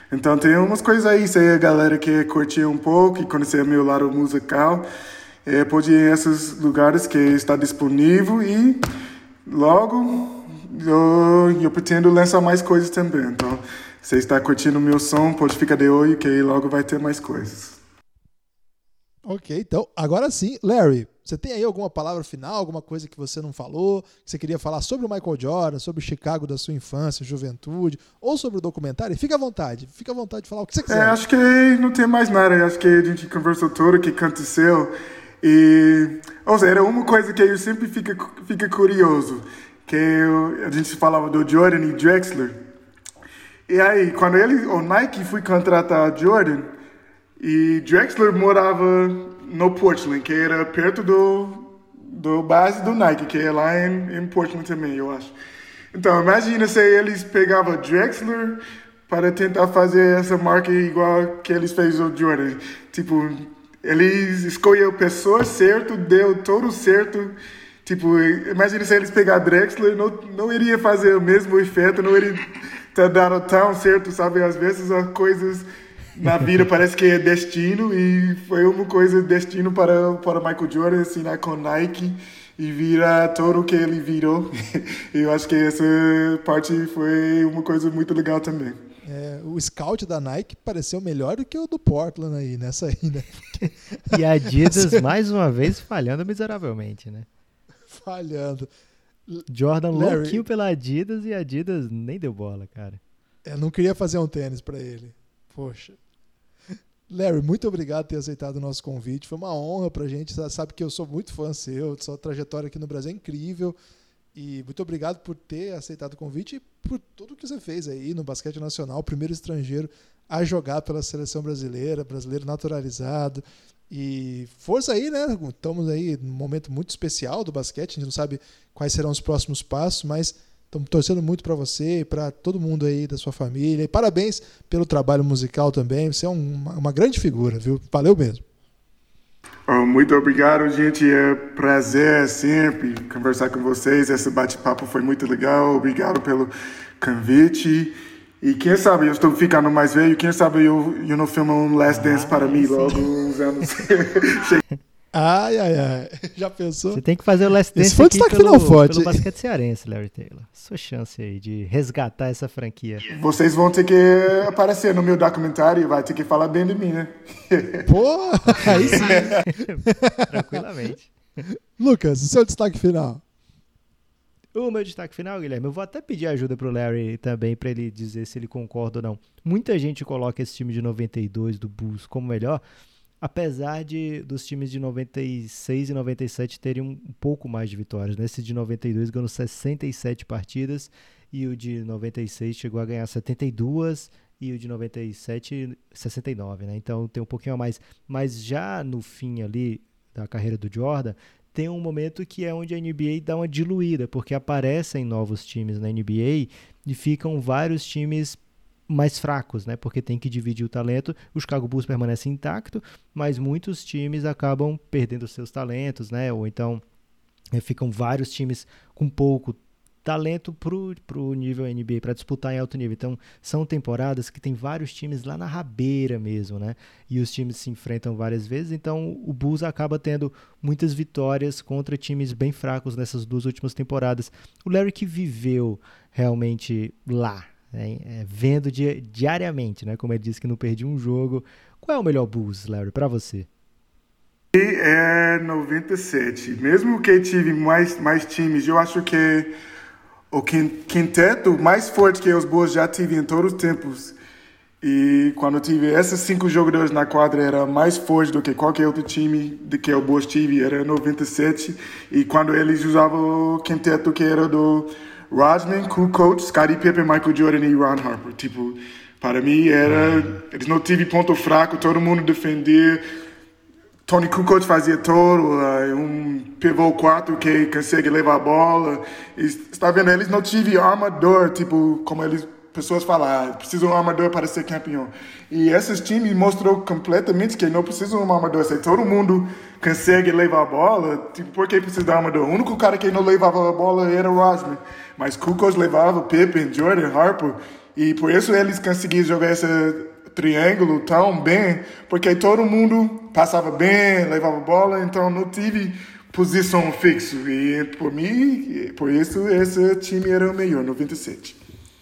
Então tem umas coisas aí, se a galera quer curtir um pouco e conhecer meu lado musical, é, pode ir em esses lugares que está disponível e logo eu, eu pretendo lançar mais coisas também. Então, se você está curtindo o meu som, pode ficar de olho que logo vai ter mais coisas. Ok, então agora sim, Larry, você tem aí alguma palavra final, alguma coisa que você não falou, que você queria falar sobre o Michael Jordan, sobre o Chicago da sua infância, juventude, ou sobre o documentário? Fica à vontade, fica à vontade de falar o que você quiser. É, acho que não tem mais nada, acho que a gente conversou tudo o que aconteceu. E, ou seja, era uma coisa que eu sempre fica, fica curioso, que eu, a gente falava do Jordan e Drexler. E aí, quando ele, o Nike foi contratar Jordan, e Drexler morava no Portland, que era perto do, do base do Nike, que é lá em, em Portland também, eu acho. Então, imagina se eles pegavam Drexler para tentar fazer essa marca igual que eles fez o Jordan. Tipo, eles escolheu pessoas certo, deu todo certo. Tipo, imagina se eles pegar Drexler, não, não iria fazer o mesmo efeito, não iria estar dando tão certo, sabe? Às vezes as coisas na vida parece que é destino e foi uma coisa destino para para Michael Jordan assinar com Nike e virar todo o que ele virou. eu acho que essa parte foi uma coisa muito legal também. É, o scout da Nike pareceu melhor do que o do Portland aí, nessa aí, né? e a Adidas, mais uma vez, falhando miseravelmente, né? Falhando. Jordan Larry, louquinho pela Adidas e a Adidas nem deu bola, cara. Eu é, não queria fazer um tênis para ele. Poxa. Larry, muito obrigado por ter aceitado o nosso convite. Foi uma honra pra gente. Você sabe que eu sou muito fã seu, sua trajetória aqui no Brasil é incrível. E muito obrigado por ter aceitado o convite e por tudo que você fez aí no basquete nacional, primeiro estrangeiro a jogar pela seleção brasileira, brasileiro naturalizado. E força aí, né? Estamos aí num momento muito especial do basquete, a gente não sabe quais serão os próximos passos, mas Estamos torcendo muito para você e para todo mundo aí da sua família. E parabéns pelo trabalho musical também. Você é uma, uma grande figura, viu? Valeu mesmo. Oh, muito obrigado, gente. É prazer sempre conversar com vocês. Esse bate-papo foi muito legal. Obrigado pelo convite. E quem sabe eu estou ficando mais velho, quem sabe eu, eu não filmo um Last Dance ah, para mim logo uns anos. Ai, ai, ai. Já pensou? Você tem que fazer o Last Dance Esse foi aqui pelo, final forte. pelo basquete cearense, Larry Taylor. Sua chance aí de resgatar essa franquia. Vocês vão ter que aparecer no meu documentário e vai ter que falar bem de mim, né? Pô, aí sim. Tranquilamente. Lucas, o seu destaque final. O meu destaque final, Guilherme, eu vou até pedir ajuda pro Larry também para ele dizer se ele concorda ou não. Muita gente coloca esse time de 92 do Bulls como melhor, apesar de dos times de 96 e 97 terem um, pouco mais de vitórias. Né? Esse de 92 ganhou 67 partidas e o de 96 chegou a ganhar 72 e o de 97 69, né? Então tem um pouquinho a mais, mas já no fim ali da carreira do Jordan, tem um momento que é onde a NBA dá uma diluída, porque aparecem novos times na NBA e ficam vários times mais fracos, né? Porque tem que dividir o talento. O Chicago Bulls permanece intacto, mas muitos times acabam perdendo seus talentos, né? Ou então é, ficam vários times com pouco talento pro, pro nível NBA, para disputar em alto nível. Então, são temporadas que tem vários times lá na rabeira mesmo, né? E os times se enfrentam várias vezes, então o Bulls acaba tendo muitas vitórias contra times bem fracos nessas duas últimas temporadas. O Larry que viveu realmente lá, né? é, vendo di diariamente, né? Como ele disse que não perdi um jogo. Qual é o melhor Bulls, Larry, para você? É 97. Mesmo que tive mais, mais times, eu acho que o quinteto mais forte que os Bulls já tive em todos os tempos. E quando tive esses cinco jogadores na quadra, era mais forte do que qualquer outro time de que o Bulls tive, era 97. E quando eles usavam o quinteto que era do Rodman, Kukoc, Scottie Pippen, Michael Jordan e Ron Harper. Tipo, para mim era... Eles não tiveram ponto fraco, todo mundo defendia Tony Kukoc fazia todo, um pivô 4 que consegue levar a bola. E, está vendo? Eles não tiveram armador, tipo, como eles pessoas falam, ah, precisam de um armador para ser campeão. E esses times mostrou completamente que não precisam de um armador. Se todo mundo consegue levar a bola, tipo, por que precisa de um armador? O único cara que não levava a bola era o Rosman. Mas Kukoc levava, Pippen, Jordan, Harper. E por isso eles conseguiram jogar esse triângulo tão bem, porque todo mundo passava bem, levava bola, então não tive posição fixa. E por mim, por isso, esse time era o melhor, 97.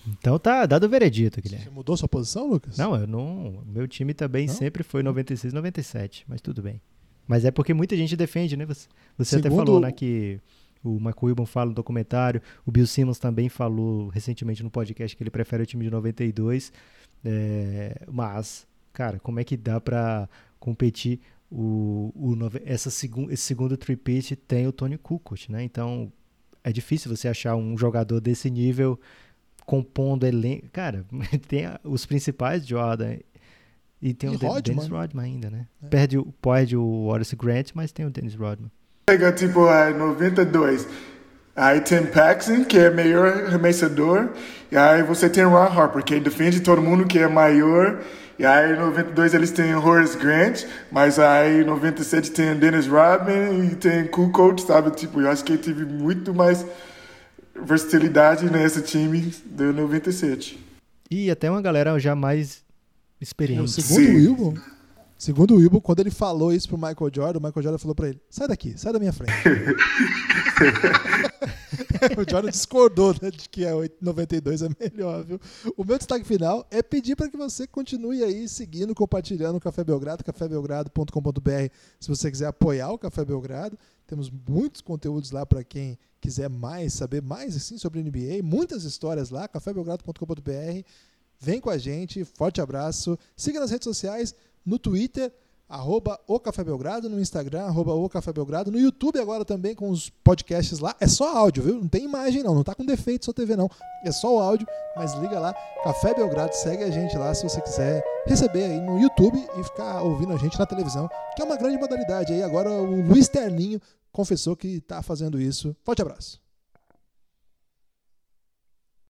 Então tá dado o veredito, Guilherme. Você mudou sua posição, Lucas? Não, eu não. Meu time também não? sempre foi 96, 97, mas tudo bem. Mas é porque muita gente defende, né? Você, você Segundo... até falou, né, que o Michael Wilbon fala no documentário, o Bill Simmons também falou recentemente no podcast que ele prefere o time de 92, é, mas, cara, como é que dá para competir o, o essa segun, esse segundo tripit tem o Tony Kukoc, né? Então é difícil você achar um jogador desse nível compondo elenco. Cara, tem os principais Jordan e tem e o Rodman. Dennis Rodman ainda, né? É. Perde, perde o Horace Grant, mas tem o Dennis Rodman. Pega tipo a 92. Aí tem Paxson, que é melhor arremessador. E aí você tem Ron Harper, que defende todo mundo, que é maior. E aí em 92 eles têm Horace Grant, mas aí em 97 tem Dennis Rodman e tem Kukoc, sabe? Tipo, eu acho que tive muito mais versatilidade nesse time de 97. E até uma galera já mais experiente. O segundo Sim. Wilbon, segundo o Wilbon, quando ele falou isso pro Michael Jordan, o Michael Jordan falou para ele: sai daqui, sai da minha frente. o Jordan discordou né, de que a 92 é melhor, viu? O meu destaque final é pedir para que você continue aí seguindo, compartilhando o Café Belgrado, cafébelgrado.com.br, se você quiser apoiar o Café Belgrado. Temos muitos conteúdos lá para quem quiser mais, saber mais assim sobre NBA, muitas histórias lá, cafébelgrado.com.br. Vem com a gente, forte abraço. Siga nas redes sociais, no Twitter, arroba o Café Belgrado, no Instagram, arroba o Café Belgrado, no YouTube agora também com os podcasts lá. É só áudio, viu? Não tem imagem não, não tá com defeito sua TV não. É só o áudio, mas liga lá, Café Belgrado, segue a gente lá se você quiser receber aí no YouTube e ficar ouvindo a gente na televisão, que é uma grande modalidade aí. Agora o Luiz Terninho confessou que tá fazendo isso. Forte abraço.